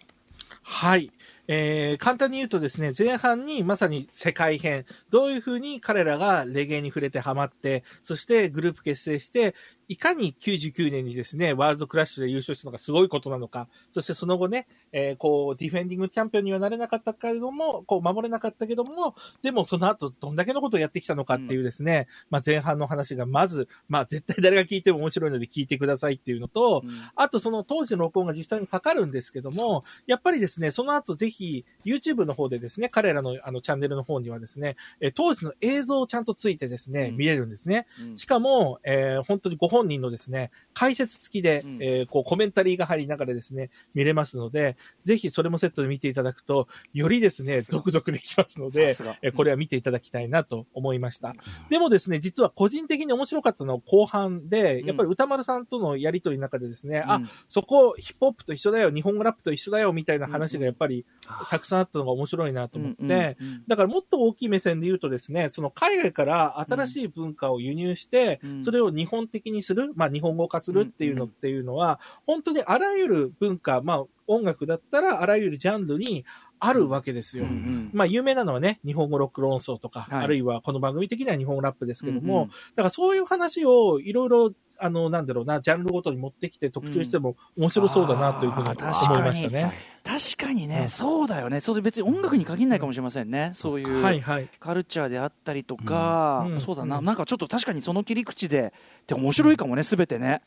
はい。えー、簡単に言うとですね、前半にまさに世界編、どういうふうに彼らがレゲエに触れてハマって、そしてグループ結成して、いかに99年にですね、ワールドクラッシュで優勝したのがすごいことなのか、そしてその後ね、えーこう、ディフェンディングチャンピオンにはなれなかったけれども、こう、守れなかったけども、でもその後どんだけのことをやってきたのかっていうですね、まあ前半の話がまず、まあ絶対誰が聞いても面白いので聞いてくださいっていうのと、あとその当時の録音が実際にかかるんですけども、やっぱりですね、その後ぜひ YouTube の方でですね、彼らのあのチャンネルの方にはですね、えー当時の映像をちゃんとついてですね、うん。見れるんですね。うん。しかも、えー本当にご本人のですね、解説付きで、うん。えーこうコメンタリーが入りながらですね、見れますので、ぜひそれもセットで見ていただくと、よりですね、続々できますのでえーこれは見ていただきたいなと思いました。でもですね、実は個人的に面白かったのは後半で、やっぱり歌丸さんとのやりとりの中でですね、あ、そこヒップホップと一緒だよ、日本語ラップと一緒だよ、みたいな話がやっぱりたくさんあったのが面白いなと思って、うんうんうん。だからもっと大きい目線で言うとですね、その海外から新しい文化を輸入して、うん。それを日本的にする、まあ日本語化するっていうのっていうのは、本当にあらゆる文化、まあ音楽だったらあらゆるジャンルにあるわけですよ。うんうん。まあ有名なのはね、日本語ロック論争とか、はい。あるいはこの番組的には日本語ラップですけども、うんうん。だからそういう話をいろいろ、あの、なんだろうな、ジャンルごとに持ってきて特集しても面白そうだなというふうに思いましたね。確かにね、うんそうだよね、それ別に音楽に限らないかもしれませんね、そういう、はいはい。カルチャーであったりとか、うん。そうだな、うんなんかちょっと確かにその切り口で、で面白いかもね、すべてね。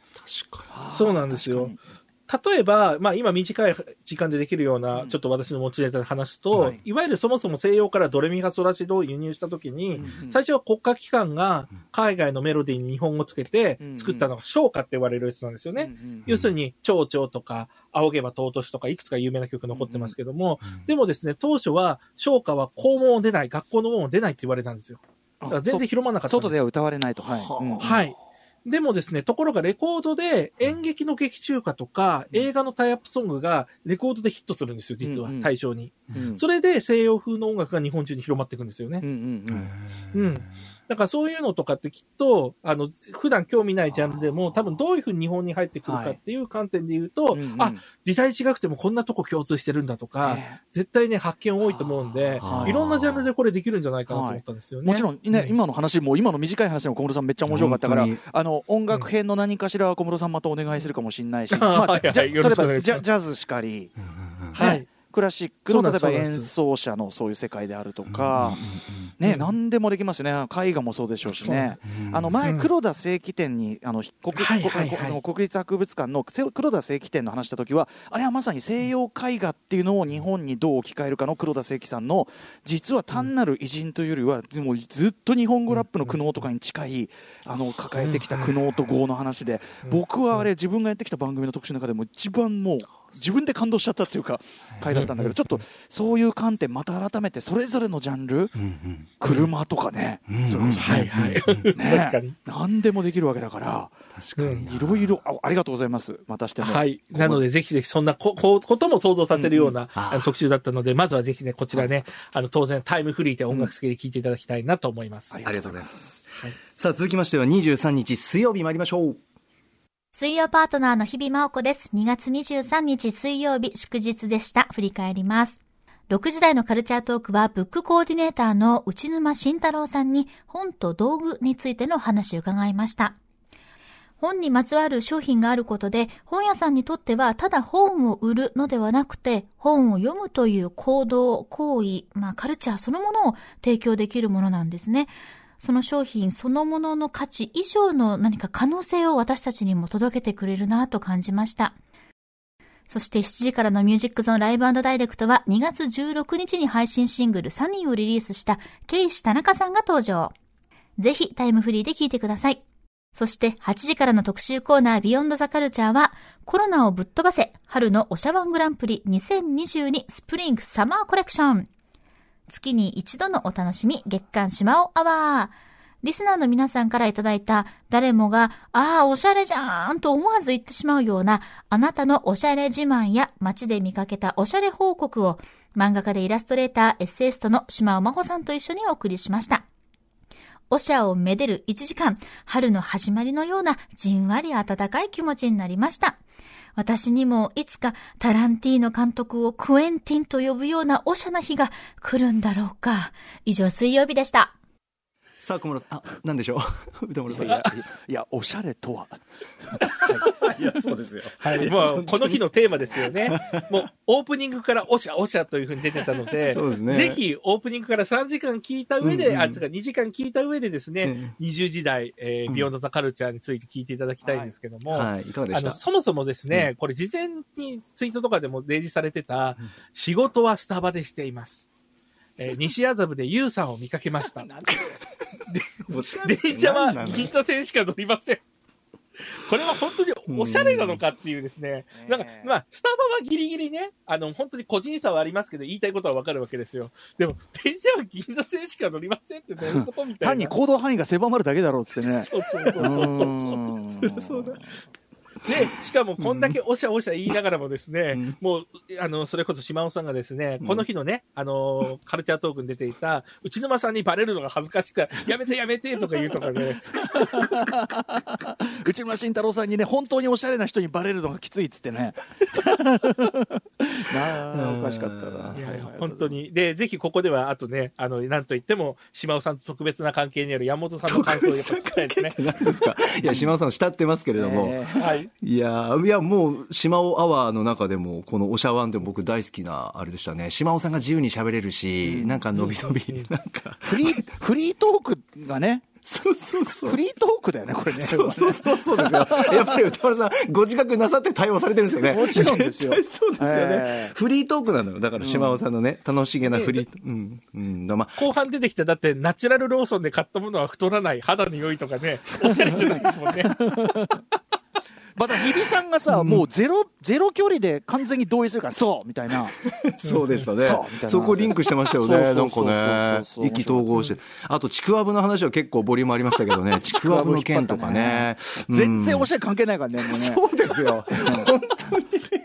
そうなんですよ。例えば、まあ今短い時間でできるような、ちょっと私の持ちネタで話すと、はい。い、わゆるそもそも西洋からドレミファソラシドを輸入したときに、うん最初は国家機関が海外のメロディーに日本語をつけてうん作ったのが唱歌って言われるやつなんですよね。うんうん要するに、蝶々とか、仰げば尊しとか、いくつか有名な曲残ってますけども、でもですね、当初は、唱歌は校門を出ない、学校の門を出ないって言われたんですよ。だから全然広まらなかった外では歌われないと、はい。うんはい。でもですね、ところがレコードで演劇の劇中歌とか映画のタイアップソングがレコードでヒットするんですよ、実はうんうん、対象に。うん。それで西洋風の音楽が日本中に広まっていくんですよね。うん。うんうんうん。だからそういうのとかってきっと、あの、普段興味ないジャンルでも多分どういうふうに日本に入ってくるかっていう観点で言うと、うんうん。あ、時代違くてもこんなとこ共通してるんだとか、ね。絶対ね、発見多いと思うんで、はい。いろんなジャンルでこれできるんじゃないかなと思ったんですよね。もちろんね、うん。今の話も、今の短い話でも小室さんめっちゃ面白かったからあの、音楽編の何かしらは小室さんまたお願いするかもしれないし、うん。まあ、*laughs* はい例えばジャジャズしかり、はい。ね。クラシックの例えば演奏者のそういう世界であるとか、ね、何でもできますよね。絵画もそうでしょうしね。あの前、うん。黒田正規展に、あの国はいはいはい。国国立博物館のせ黒田正規展の話した時は、あれはまさに西洋絵画っていうのを日本にどう置き換えるかの黒田正規さんの、実は単なる偉人というよりは、でもずっと日本語ラップの苦悩とかに近い、あの抱えてきた苦悩と業の話で、僕はあれ、自分がやってきた番組の特集の中でも一番もう、自分で感動しちゃったっていうか、回だったんだけど、ちょっとそういう観点、また改めてそれぞれのジャンル、車とかね、それこそはいはい。*laughs* ね。確かに。何でもできるわけだから、うんいろいろあ、ありがとうございます、またしても。はい。なので、ぜひぜひ、そんなここことも想像させるような、特集だったので、まずはぜひね、こちらね、あの、当然、タイムフリーで音楽付きで聴いていただきたいなと思います。ありがとうございます。さあ、続きましては23日水曜日参りましょう。水曜パートナーの日々真央子です。2月23日水曜日祝日でした。振り返ります。6時台のカルチャートークはブックコーディネーターの内沼慎太郎さんに本と道具についての話を伺いました。本にまつわる商品があることで、本屋さんにとってはただ本を売るのではなくて、本を読むという行動、行為、まあカルチャーそのものを提供できるものなんですね。その商品そのものの価値以上の何か可能性を私たちにも届けてくれるなと感じました。そして7時からのミュージックゾーンライブダイレクトは2月16日に配信シングルサニーをリリースしたケイシ田中さんが登場。ぜひタイムフリーで聴いてください。そして8時からの特集コーナービヨンドザカルチャーはコロナをぶっ飛ばせ春のおしゃワングランプリ2022スプリングサマーコレクション。月に一度のお楽しみ月刊島尾アワー。リスナーの皆さんからいただいた誰もが、ああ、おしゃれじゃーんと思わず言ってしまうようなあなたのおしゃれ自慢や街で見かけたおしゃれ報告を漫画家でイラストレーター、エッセイストの島尾真帆さんと一緒にお送りしました。おしゃをめでる1時間、春の始まりのようなじんわり温かい気持ちになりました。私にもいつかタランティーノ監督をクエンティンと呼ぶようなおしゃな日が来るんだろうか。以上水曜日でした。さあ、小室さん、あ、なんでしょう？*laughs* 歌丸さん。いや、いや、おしゃれとは。*laughs* いや、そうですよ。はい。もう、この日のテーマですよね。もう、オープニングからおしゃおしゃというふうに出てたので、そうですねぜひ、オープニングから3時間聞いた上で、うんうんあ、つか2時間聞いた上でですね、20時代、えーうんビヨンドザカルチャーについて聞いていただきたいんですけども、はい、いかがであの、したそもそもですね、これ事前にツイートとかでも例示されてた、仕事はスタバでしています。えー西麻布でユウさんを見かけました。電車は銀座線しか乗りません。これは本当におしゃれなのかっていうですね、うんなんかね、まあ、スタバはギリギリね、あの、本当に個人差はありますけど、言いたいことはわかるわけですよ。でも、電車は銀座線しか乗りませんってどういうことみたいな。単に行動範囲が狭まるだけだろうっつってね。そうそうそうそう *laughs* そう。うんそうだ。で、しかもこんだけおしゃおしゃ言いながらもですね、もう、あの、それこそ島尾さんがですね、この日のね、あの、カルチャートークに出ていた、内沼さんにバレるのが恥ずかしくて、やめてやめてとか言うとかね、内村慎太郎さんにね、本当におしゃれな人にバレるのがきついっつってね。*laughs* なあ、おかしかったな。いやいや本当に。で、ぜひここでは、あとね、あの、なんといっても、島尾さんと特別な関係にある山本さんの感想をやっぱ聞きたいですね。何ですか？いや、島尾さん慕ってますけれども。ねはい。いやーいや、もう、島尾アワーの中でも、このおしゃワンでも僕大好きな、あれでしたね。島尾さんが自由に喋れるし、なんか伸び伸び、なんか、フリー、フリートークがね、そうそうそうフ。リートークだよね、これね。そうそうそうそうですよ。*laughs* やっぱり歌丸さん、ご自覚なさって対応されてるんですよね。もちろんですよ絶対そうですよね。ええフリートークなのよ。だから島尾さんのね、楽しげなフリートーク。うん。うん。だまあ後半出てきた、だって、ナチュラルローソンで買ったものは太らない、肌の良いとかね、おしゃれじゃないですもんね。また日比さんがさ、もうゼロ、ゼロ距離で完全に同意するから、そうみたいな。*laughs* そうでしたねそこリンクしてましたよね。なんかね。意気投合して。あと、ちくわぶの話は結構ボリュームありましたけど *laughs* ね。ちくわぶの件とかね。全然おししゃれ関係ないからね、ね。そうですよ。本当に。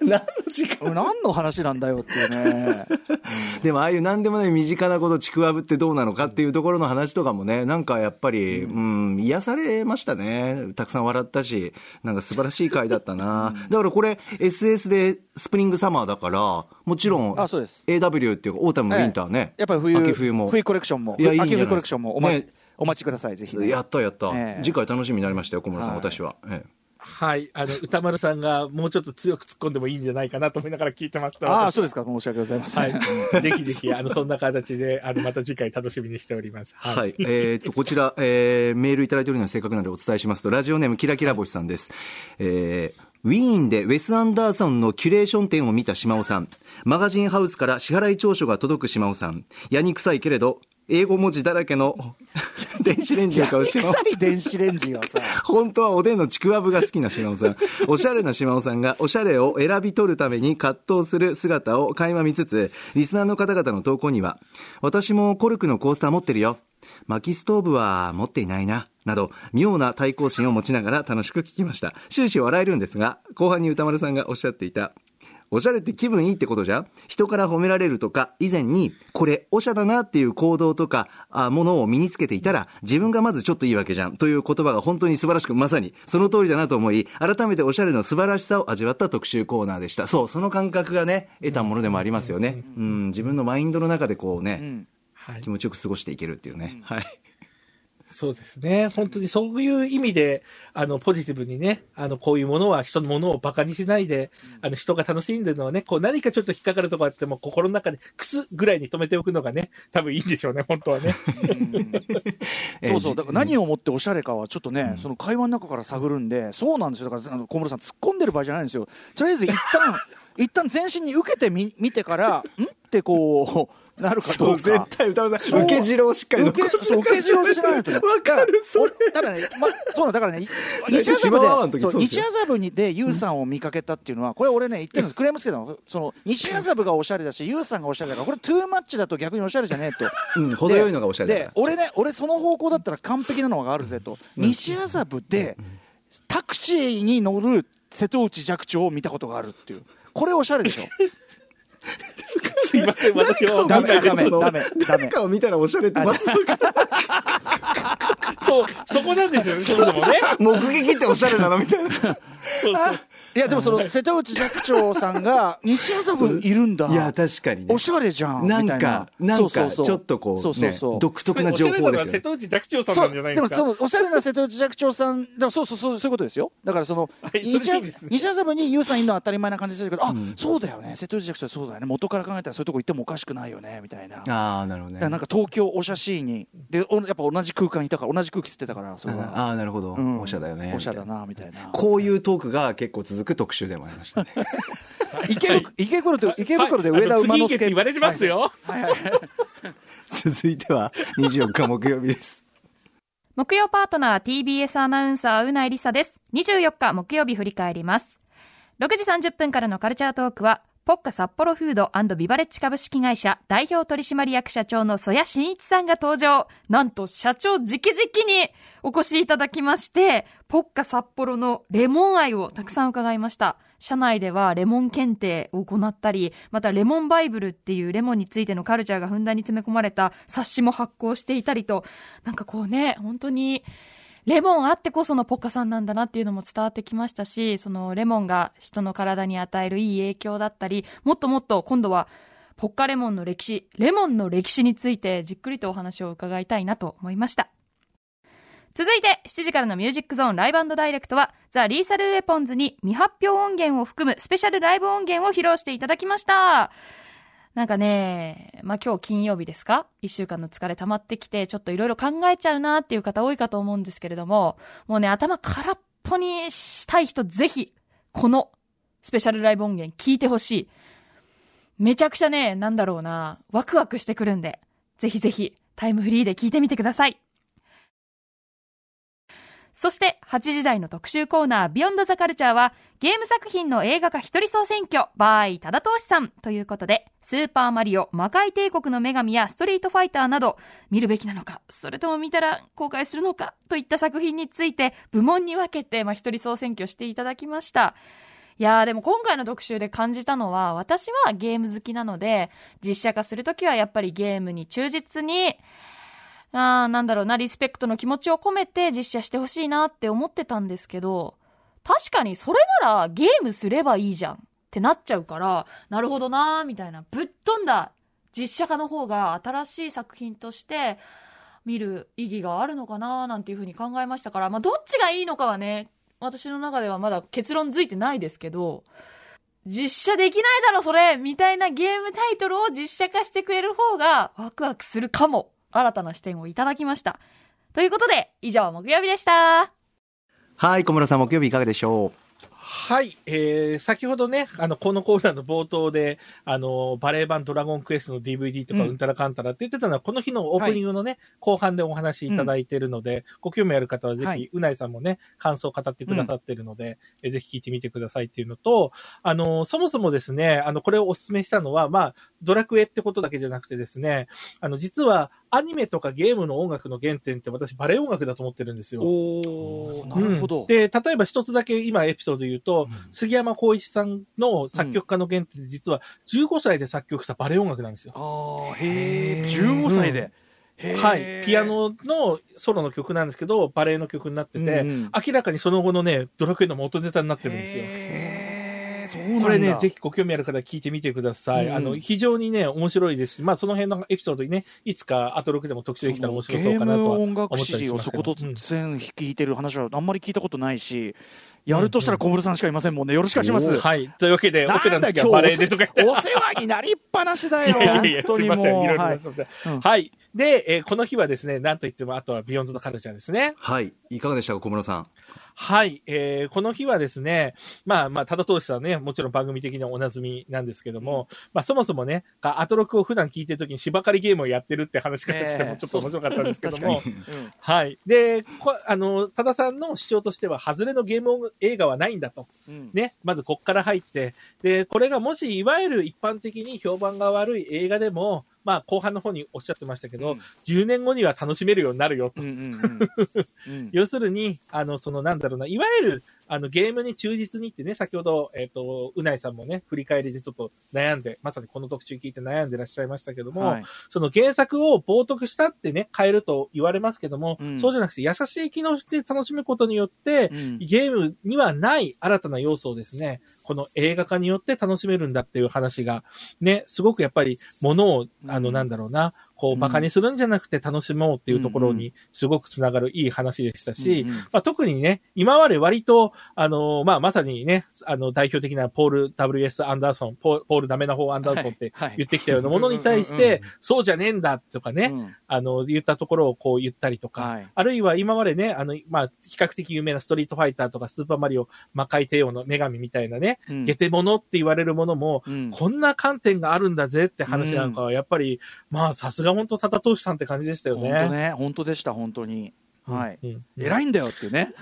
何の時間？何の話なんだよっていうね。*laughs* でもああいう何でもない身近なことちくわぶってどうなのかっていうところの話とかもね、なんかやっぱり、うん、癒されましたね。たくさん笑ったし、なんか素晴らしい回だったな。だからこれ SS でスプリングサマーだから、もちろんあそうです AW っていうかオータムウィンターね。やっぱり冬、秋冬も。冬コレクションも、いやいい秋冬コレクションもお待ち、ねお待ちください、ぜひ、ね。やったやった、ええ次回楽しみになりましたよ、小室さん、はい私は。ええはい。あの、歌丸さんがもうちょっと強く突っ込んでもいいんじゃないかなと思いながら聞いてました。あそうですか、申し訳ございません。はい。ぜひぜひ、あの、そんな形で、あの、また次回楽しみにしております。はい。えーっと、こちら、えーメールいただいておるのは正確なのでお伝えしますと、ラジオネームキラキラ星さんです。えーウィーンでウェス・アンダーソンのキュレーション展を見た島尾さん。マガジンハウスから支払い調書が届く島尾さん。やにくさいけれど、英語文字だらけの *laughs* 電子レンジを買う島尾さん電子レンジをさ、本当はおでんのちくわぶが好きな島尾さん。おしゃれな島尾さんがおしゃれを選び取るために葛藤する姿を垣間見つつ、リスナーの方々の投稿には、私もコルクのコースター持ってるよ。薪ストーブは持っていないな。など、妙な対抗心を持ちながら楽しく聞きました。終始笑えるんですが、後半に歌丸さんがおっしゃっていた、おしゃれって気分いいってことじゃん？人から褒められるとか、以前に、これ、おしゃだなっていう行動とか、あものを身につけていたら、自分がまずちょっといいわけじゃん。という言葉が本当に素晴らしく、まさに、その通りだなと思い、改めておしゃれの素晴らしさを味わった特集コーナーでした。そう、その感覚がね、得たものでもありますよね。うん、自分のマインドの中でこうね、うんはい気。持ちよく過ごしていけるっていうね。はい。そうですね。本当にそういう意味で、あの、ポジティブにね、あの、こういうものは人のものを馬鹿にしないで、あの、人が楽しんでるのはね、こう何かちょっと引っかかるとこあっても、心の中でクスぐらいに止めておくのがね、多分いいんでしょうね、本当はね。*laughs* えーそうそう、だから何をもっておしゃれかはちょっとね、その会話の中から探るんで、そうなんですよ、だからあの小室さん、突っ込んでる場合じゃないんですよ、とりあえず一旦一旦全身に受けてみ見てから、ん？ってこう、なるかどそうう、絶か。対歌丸さん、受け汁をしっかり受け受け汁をしないと。ね。*laughs* わかる、それ。だからね、ま、そうなんだからね、*laughs* 西麻布で、西麻布にで、ユウさんを見かけたっていうのは、これ俺ね、言ってるんです、クレームつけたの、その、西麻布がおしゃれだし、ユウさんがおしゃれだから、これトゥーマッチだと逆におしゃれじゃねえと。うん、程よいのがおしゃれ。で俺ね俺その方向だったら完璧なのがあるぜと、西麻布でタクシーに乗る瀬戸内寂聴を見たことがあるっていう。これおしゃれでしょすいません、私はダメダメダメ誰かを見たらおしゃれって、そう、そこなんですよね、*laughs* そもそもね。目撃っておしゃれなのみたいな。そうそう。いやでもその瀬戸内寂聴さんが *laughs* 西麻布いるんだ。いや、確かにね。おしゃれじゃんなんみたいか、なんか、ちょっとこう、ねそうそうそう、独特な情報ですおしゃれなのはよ瀬。戸内寂聴さんなんじゃないそう。でもですか。そのおしゃれな瀬戸内寂聴さんだからそうそうそうそういうことですよ。だからその *laughs* はい西それいいです。ね西麻布にユウさんいるのは当たり前な感じするけど、あそうだよね。瀬戸内寂聴そうだよね。元から考えたらそういうとこ行ってもおかしくないよねみたいな。ああ、なるほどね。なんか東京おしゃしいに。でおやっぱ同じ空間にいたから同じ空気吸ってたからそれは、ああ、なるほど。うん。おしゃだよね。おしゃだなみたいな。こういうトークが結構続く特集でもありましたね。池袋池袋で池袋ではい上田馬之助って言われてますよ。はいはいはい続いては24日木曜日です。木曜パートナー TBS アナウンサーうないりさです。24日木曜日振り返ります。6時30分からのカルチャートークは、ポポッカ札幌フードビバレッジ株式会社代表取締役社長の曽谷真一さんが登場。なんと社長直々にお越しいただきまして、ポッカ札幌のレモン愛をたくさん伺いました。社内ではレモン検定を行ったり、またレモンバイブルっていうレモンについてのカルチャーがふんだんに詰め込まれた冊子も発行していたりと、なんかこうね、本当にレモンあってこそのポッカさんなんだなっていうのも伝わってきましたし、そのレモンが人の体に与えるいい影響だったり、もっともっと今度はポッカレモンの歴史、レモンの歴史についてじっくりとお話を伺いたいなと思いました。続いて、7時からのミュージックゾーンライブダイレクトは、ザ・リーサル・ウェポンズに未発表音源を含むスペシャルライブ音源を披露していただきました。なんかね、まあ、今日金曜日ですか？一週間の疲れ溜まってきて、ちょっといろいろ考えちゃうなっていう方多いかと思うんですけれども、もうね、頭空っぽにしたい人ぜひ、このスペシャルライブ音源聞いてほしい。めちゃくちゃね、なんだろうな、ワクワクしてくるんで、ぜひぜひタイムフリーで聞いてみてください。そして、8時台の特集コーナー、ビヨンドザカルチャーは、ゲーム作品の映画化一人総選挙、バーイ、ただとしさんということで、スーパーマリオ、魔界帝国の女神やストリートファイターなど、見るべきなのか、それとも見たら公開するのか、といった作品について、部門に分けて、まあ、一人総選挙していただきました。いやーでも今回の特集で感じたのは、私はゲーム好きなので、実写化するときはやっぱりゲームに忠実に、あーなんだろうな、リスペクトの気持ちを込めて実写してほしいなって思ってたんですけど、確かにそれならゲームすればいいじゃんってなっちゃうから、なるほどなーみたいな、ぶっ飛んだ実写化の方が新しい作品として見る意義があるのかなーなんていうふうに考えましたから、まあどっちがいいのかはね、私の中ではまだ結論づいてないですけど、実写できないだろそれみたいなゲームタイトルを実写化してくれる方がワクワクするかも。新たな視点をいただきました。ということで、以上木曜日でした。はい、小室さん、木曜日いかがでしょう？はい、えー、先ほどね、あの、このコーナーの冒頭で、あの、バレー版ドラゴンクエストの DVD とか、うん。うんたらかんたらって言ってたのは、この日のオープニングのね、後半でお話しいただいているので、ご興味ある方はぜひ、はい。うないさんもね、感想を語ってくださってるので、えーぜひ聞いてみてくださいっていうのと、あの、そもそもですね、あの、これをお勧めしたのは、まあ、ドラクエってことだけじゃなくてですね、あの、実は、アニメとかゲームの音楽の原点って私、バレエ音楽だと思ってるんですよ。おー、なるほど。うん。で、例えば一つだけ今エピソードで言うと、杉山浩一さんの作曲家の原点で実は15歳で作曲したバレエ音楽なんですよ。あー、へー、15歳で。はい。ピアノのソロの曲なんですけど、バレエの曲になってて、うんうん明らかにその後のね、ドラクエの元ネタになってるんですよ。へ。これね、ぜひご興味ある方は聞いてみてください。うんあの、非常にね、面白いですし、まあその辺のエピソードにね、いつかアトロクでも特集できたら面白そうかなとはゲーム音楽思ったり史しますけど。をそことうん全聞いてる話はあんまり聞いたことないし、やるとしたら小室さんしかいませんもんね。よろしくお願いします。はい。というわけで、オペラなんだの時はバレエでとか言って。お世話になりっぱなしだよ。*laughs* いやいやいや、本当にもうすいません。いろいろはいなそうんはい。で、えーこの日はですね、なんといっても、あとはビヨンド・ザ・カルチャーですね。うはい、いかがでしたか、小室さん。はい。えーこの日はですね、まあまあ、ただ通しさんね、もちろん番組的にはおなじみなんですけども、まあそもそもね、アトロクを普段聞いてるときに芝刈りゲームをやってるって話からしてええもちょっと面白かったんですけども、確かに。うん。はい。で、こあの、多田さんの主張としては、外れのゲーム映画はないんだと。うん。ね、まずこっから入って、で、これがもし、いわゆる一般的に評判が悪い映画でも、まあ、後半の方におっしゃってましたけど、うん。10年後には楽しめるようになるよと。*laughs* 要するに、あの、そのなんだろうな、いわゆる、あの、ゲームに忠実にってね、先ほど、えっ、と、うないさんもね、振り返りでちょっと悩んで、まさにこの特集聞いて悩んでらっしゃいましたけども、はい。その原作を冒涜したってね、変えると言われますけども、うん。そうじゃなくて優しい機能して楽しむことによって、うん。ゲームにはない新たな要素をですね、この映画化によって楽しめるんだっていう話が、ね、すごくやっぱり物を、あの、うん。なんだろうな、こう、うん馬鹿にするんじゃなくて楽しもうっていうところにすごくつながるいい話でしたし、うんうん。まあ、特にね、今まで割と、あの、まあ、まさにね、あの、代表的なポール W.S. アンダーソン、ポーポールダメな方アンダーソンってはい。はい言ってきたようなものに対しうんうんうんて、そうじゃねえんだとかね、うん。あの、言ったところをこう言ったりとか、はい。あるいは今までね、あの、まあ、比較的有名なストリートファイターとかスーパーマリオ魔界帝王の女神みたいなね、うん。ゲテモノって言われるものも、うん。こんな観点があるんだぜって話なんかは、やっぱり、まあ、さすが本当、多田投手さんって感じでしたよ本当。ね、本当でした、本当に。はい。うん。偉いんだよっていうね。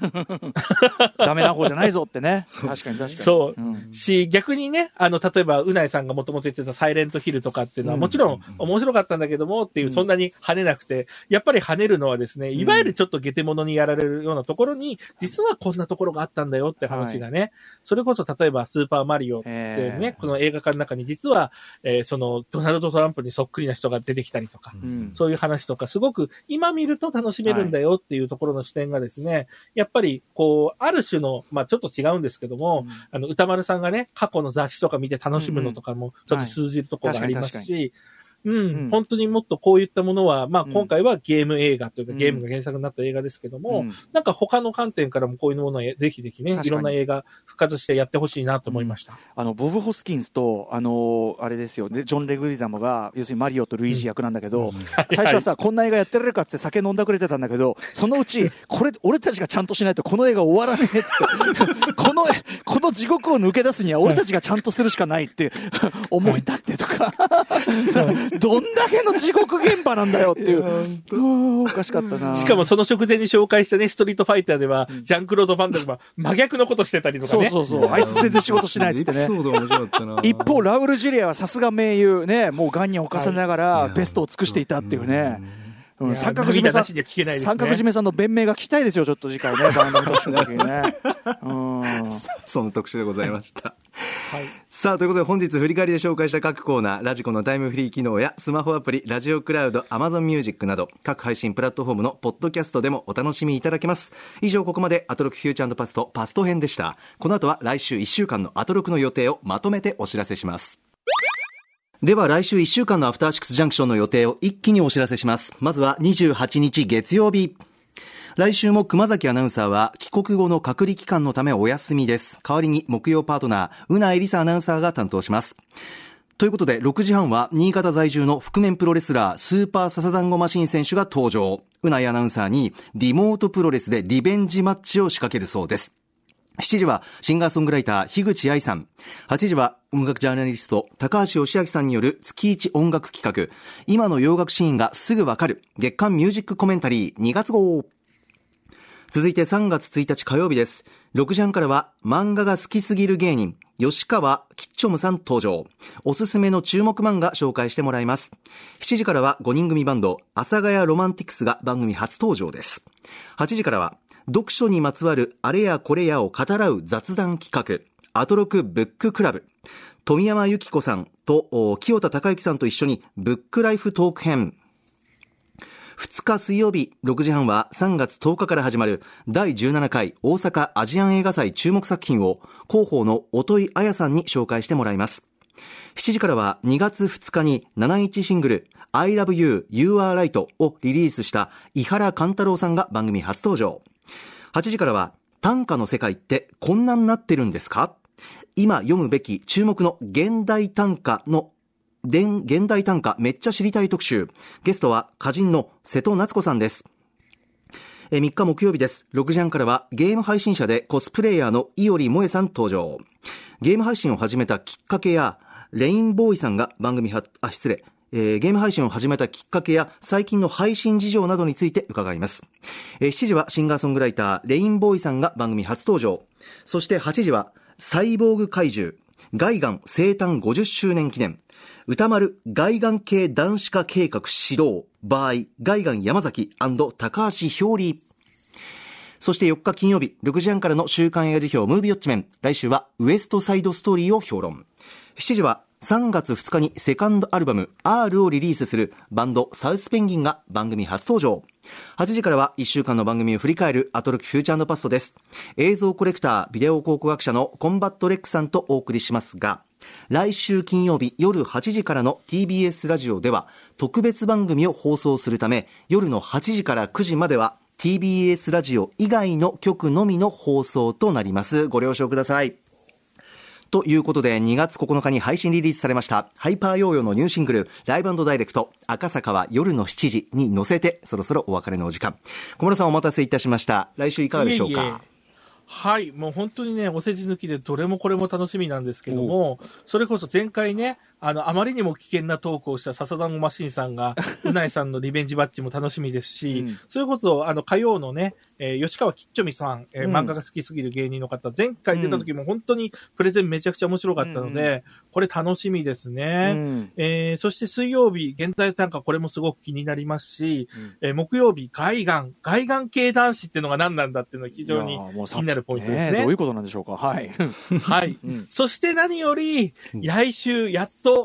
*laughs* ダメな方じゃないぞってね。確かに確かに。そう。うん。し、逆にね、あの、例えば、うないさんがもともと言ってたサイレントヒルとかっていうのは、うん。もちろん面白かったんだけどもっていう、そんなに跳ねなくて、やっぱり跳ねるのはですね、いわゆるちょっとゲテモノにやられるようなところに、実はこんなところがあったんだよって話がね、それこそ例えばスーパーマリオってえね、この映画化の中に実は、えーその、ドナルド・トランプにそっくりな人が出てきたりとか、うん。そういう話とか、すごく今見ると楽しめるんだよっていうところの視点がですね、やっぱり、こう、ある種の、まあちょっと違うんですけども、あの、歌丸さんがね、過去の雑誌とか見て楽しむのとかも、ちょっと通じるところがありますはい確し、うん、うん。本当にもっとこういったものは、まあうん。今回はゲーム映画というか、うん。ゲームが原作になった映画ですけども、うん。なんか他の観点からもこういうものをぜひぜひね、いろんな映画復活してやってほしいなと思いました。あのボブ・ホスキンスと、あのあれですよ。でジョン・レグリザムが要するにマリオとルイージ役なんだけど、最初はさ、こんな映画やってられるかって酒飲んだくれてたんだけどそのうちこれ *laughs* 俺たちがちゃんとしないとこの映画終わらねえっつって。このこの地獄を抜け出すには俺たちがちゃんとするしかないって思い立ってとかどんだけの地獄現場なんだよっていう。うんおかしかったな。しかもその直前に紹介したね、ストリートファイターでは、ジャンクロード・ファンダムは真逆のことしてたりとかね。そうそうそう。あいつ全然仕事しないっつってね。エピソード面白かったな。一方、ラウル・ジュリアはさすが名優ね、もうがんに侵されながらベストを尽くしていたっていうね。うん三角締めさん、ね三角締めさんの弁明が聞きたいですよ、ちょっと次回ね、*laughs* バンドの特集の時にね。うんその特集でございました。さあ、ということで本日振り返りで紹介した各コーナー、ラジコのタイムフリー機能やスマホアプリ、ラジオクラウド、アマゾンミュージックなど、各配信プラットフォームのポッドキャストでもお楽しみいただけます。以上、ここまでアトロクフューチャーパスト、パスト編でした。この後は来週1週間のアトロクの予定をまとめてお知らせします。では来週1週間のアフターシックスジャンクションの予定を一気にお知らせします。まずは28日月曜日。来週も熊崎アナウンサーは帰国後の隔離期間のためお休みです。代わりに木曜パートナー、うなえりさアナウンサーが担当します。ということで、6時半は新潟在住の覆面プロレスラー、スーパーササダンゴマシン選手が登場。うないアナウンサーにリモートプロレスでリベンジマッチを仕掛けるそうです。7時はシンガーソングライター、樋口愛さん。8時は音楽ジャーナリスト、高橋義明さんによる月一音楽企画、今の洋楽シーンがすぐわかる、月間ミュージックコメンタリー2月号。続いて3月1日火曜日です。6時半からは漫画が好きすぎる芸人、吉川キッチョムさん登場。おすすめの注目漫画紹介してもらいます。7時からは5人組バンド、阿佐ヶ谷ロマンティクスが番組初登場です。8時からは読書にまつわるあれやこれやを語らう雑談企画、アトロクブッククラブ。富山由紀子さんと清田孝之さんと一緒にブックライフトーク編。2日水曜日6時半は3月10日から始まる第17回大阪アジアン映画祭注目作品を広報の音井彩さんに紹介してもらいます。7時からは2月2日に71シングル I love you, you are right をリリースした井原貫太郎さんが番組初登場。8時からは短歌の世界ってこんなになってるんですか？今読むべき注目の現代短歌の現現代短歌めっちゃ知りたい特集。ゲストは歌人の瀬戸夏子さんです。え3日木曜日です。6時半からはゲーム配信者でコスプレイヤーの伊織萌さん登場。ゲーム配信を始めたきっかけや、レインボーイさんが番組は、あ、失礼。えーゲーム配信を始めたきっかけや最近の配信事情などについて伺います。えー7時はシンガーソングライター、レインボーイさんが番組初登場。そして8時はサイボーグ怪獣、ガイガン生誕50周年記念。歌丸外眼系男子化計画始動 by ガイガン山崎高橋ひょうりそして4日金曜日6時半からの週刊映画辞表ムービーウォッチメン来週はウエストサイドストーリーを評論7時は3月2日にセカンドアルバム R をリリースするバンドサウスペンギンが番組初登場。8時からは1週間の番組を振り返るアトロク Future Past です。映像コレクタービデオ考古学者のコンバットレックさんとお送りしますが来週金曜日夜8時からの TBS ラジオでは特別番組を放送するため夜の8時から9時までは TBS ラジオ以外の局のみの放送となります。ご了承ください。ということで2月9日に配信リリースされましたハイパーヨーヨーのニューシングル Live Direct 赤坂は夜の7時に乗せてそろそろお別れのお時間。小村さんお待たせいたしました。来週いかがでしょうか？いえいえ。はい、もう本当にね、お世辞抜きでどれもこれも楽しみなんですけども、それこそ前回ね、あの、あまりにも危険なトークをした笹団子マシンさんが、*laughs* うないさんのリベンジバッジも楽しみですし、うんそれこそ、あの、火曜のね、えー吉川きっちょみさん、えーうん漫画が好きすぎる芸人の方、前回出た時も本当にプレゼンめちゃくちゃ面白かったので、これ楽しみですね。うんえーそして水曜日、現代短歌、これもすごく気になりますし、うんえー木曜日、外眼、外眼系男子っていうのが何なんだっていうのが非常に気になるポイントですね。えどういうことなんでしょうか。はい。*laughs* はい。うんそして何より、来週、やっと、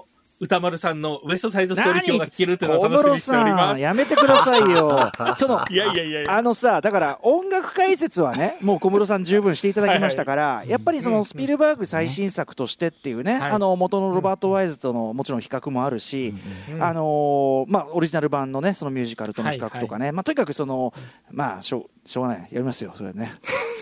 歌丸さんのウエストサイドストーリー表が聞けるっていうのを小楽しみにしており室さん、ます。やめてくださいよ。*laughs* その、いやいやいや。あのさ、だから音楽解説はね、*laughs* もう小室さん十分していただきましたから、やっぱりそのスピルバーグ最新作としてっていうね、はいあの元のロバート・ワイズとのもちろん比較もあるし、うんあのーまあ、オリジナル版のね、そのミュージカルとの比較とかね、まあ、とにかくその、まあ、しょう、しょうがない。やりますよ、それね。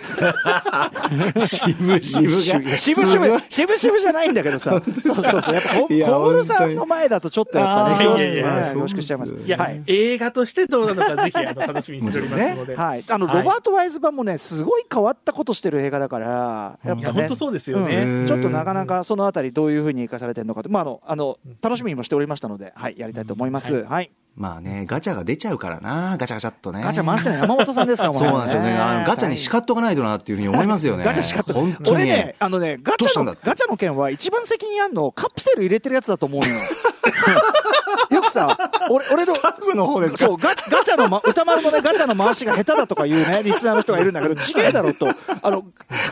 *laughs* 渋々が。渋々、渋々じゃないんだけどさ、そうそうそう、やっぱ小室さんの前だとちょっとやっぱね、恐縮しちゃいます。いや、はい。映画としてどうなのか、ぜひ、あの、楽しみにしておりますので。はい、あの、はいロバート・ワイズ版もね、すごい変わったことしてる映画だから、やっいや、ぱね本当、そうですよね。うんちょっとなかなかそのあたりどういうふうに生かされてるのかと、まあ、あの、あの、楽しみにもしておりましたので、はい、やりたいと思います。はい。まあね、ガチャが出ちゃうからな、ガチャガチャっとね。ガチャ回してるの山本さんですか、も *laughs* そうなんですよね。あのガチャにし叱っとかないとなっていうふうに思いますよね。ガチャしかった。本当に。俺ね、あのね、ガチャのガチャの件は一番責任あんの、カプセル入れてるやつだと思うのよ。*laughs* よくさ、俺、俺の、スタッフの方ですか？そう、ガガチャの、ま、歌丸のね、ガチャの回しが下手だとか言うね、*laughs* リスナーの人がいるんだけど、違えだろと。あの、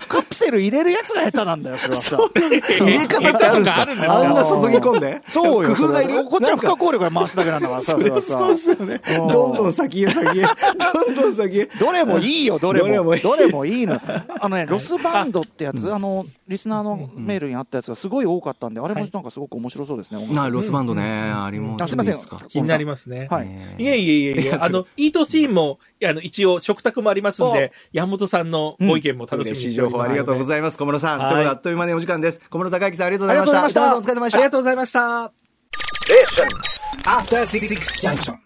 カプセル入れるやつが下手なんだよ、それはさ。入れ方ってあるんですか？あるんですよあんな注ぎ込んで？そうよ、工夫がいる？こっちは不可抗力で回すだけなんだからさ、それはさ。そうですよね。うんどんどん先へ先へ。*laughs* どんどん先へ。どれもいいよ、どれも。どれもいいどれもいいの。あのね、ロスバンドってやつ、あの、リスナーのメールにあったやつがすごい多かったんで、あれもなんかすごく面白そうですね。なロスバンドね、ありも。あすいませんいですか気になりますね。はい。いえいえいえいえ、あの、イートシーンも、あの、一応、食卓もありますんで、山本さんのご意見も楽しみに嬉しいしております。情報ありがとうございます。小室さん。というはいことで、あっという間にお時間です。小室孝之さん、ありがとうございました。ありがとうございましたお疲れ様でしたありが。とうございました。After Six Junction.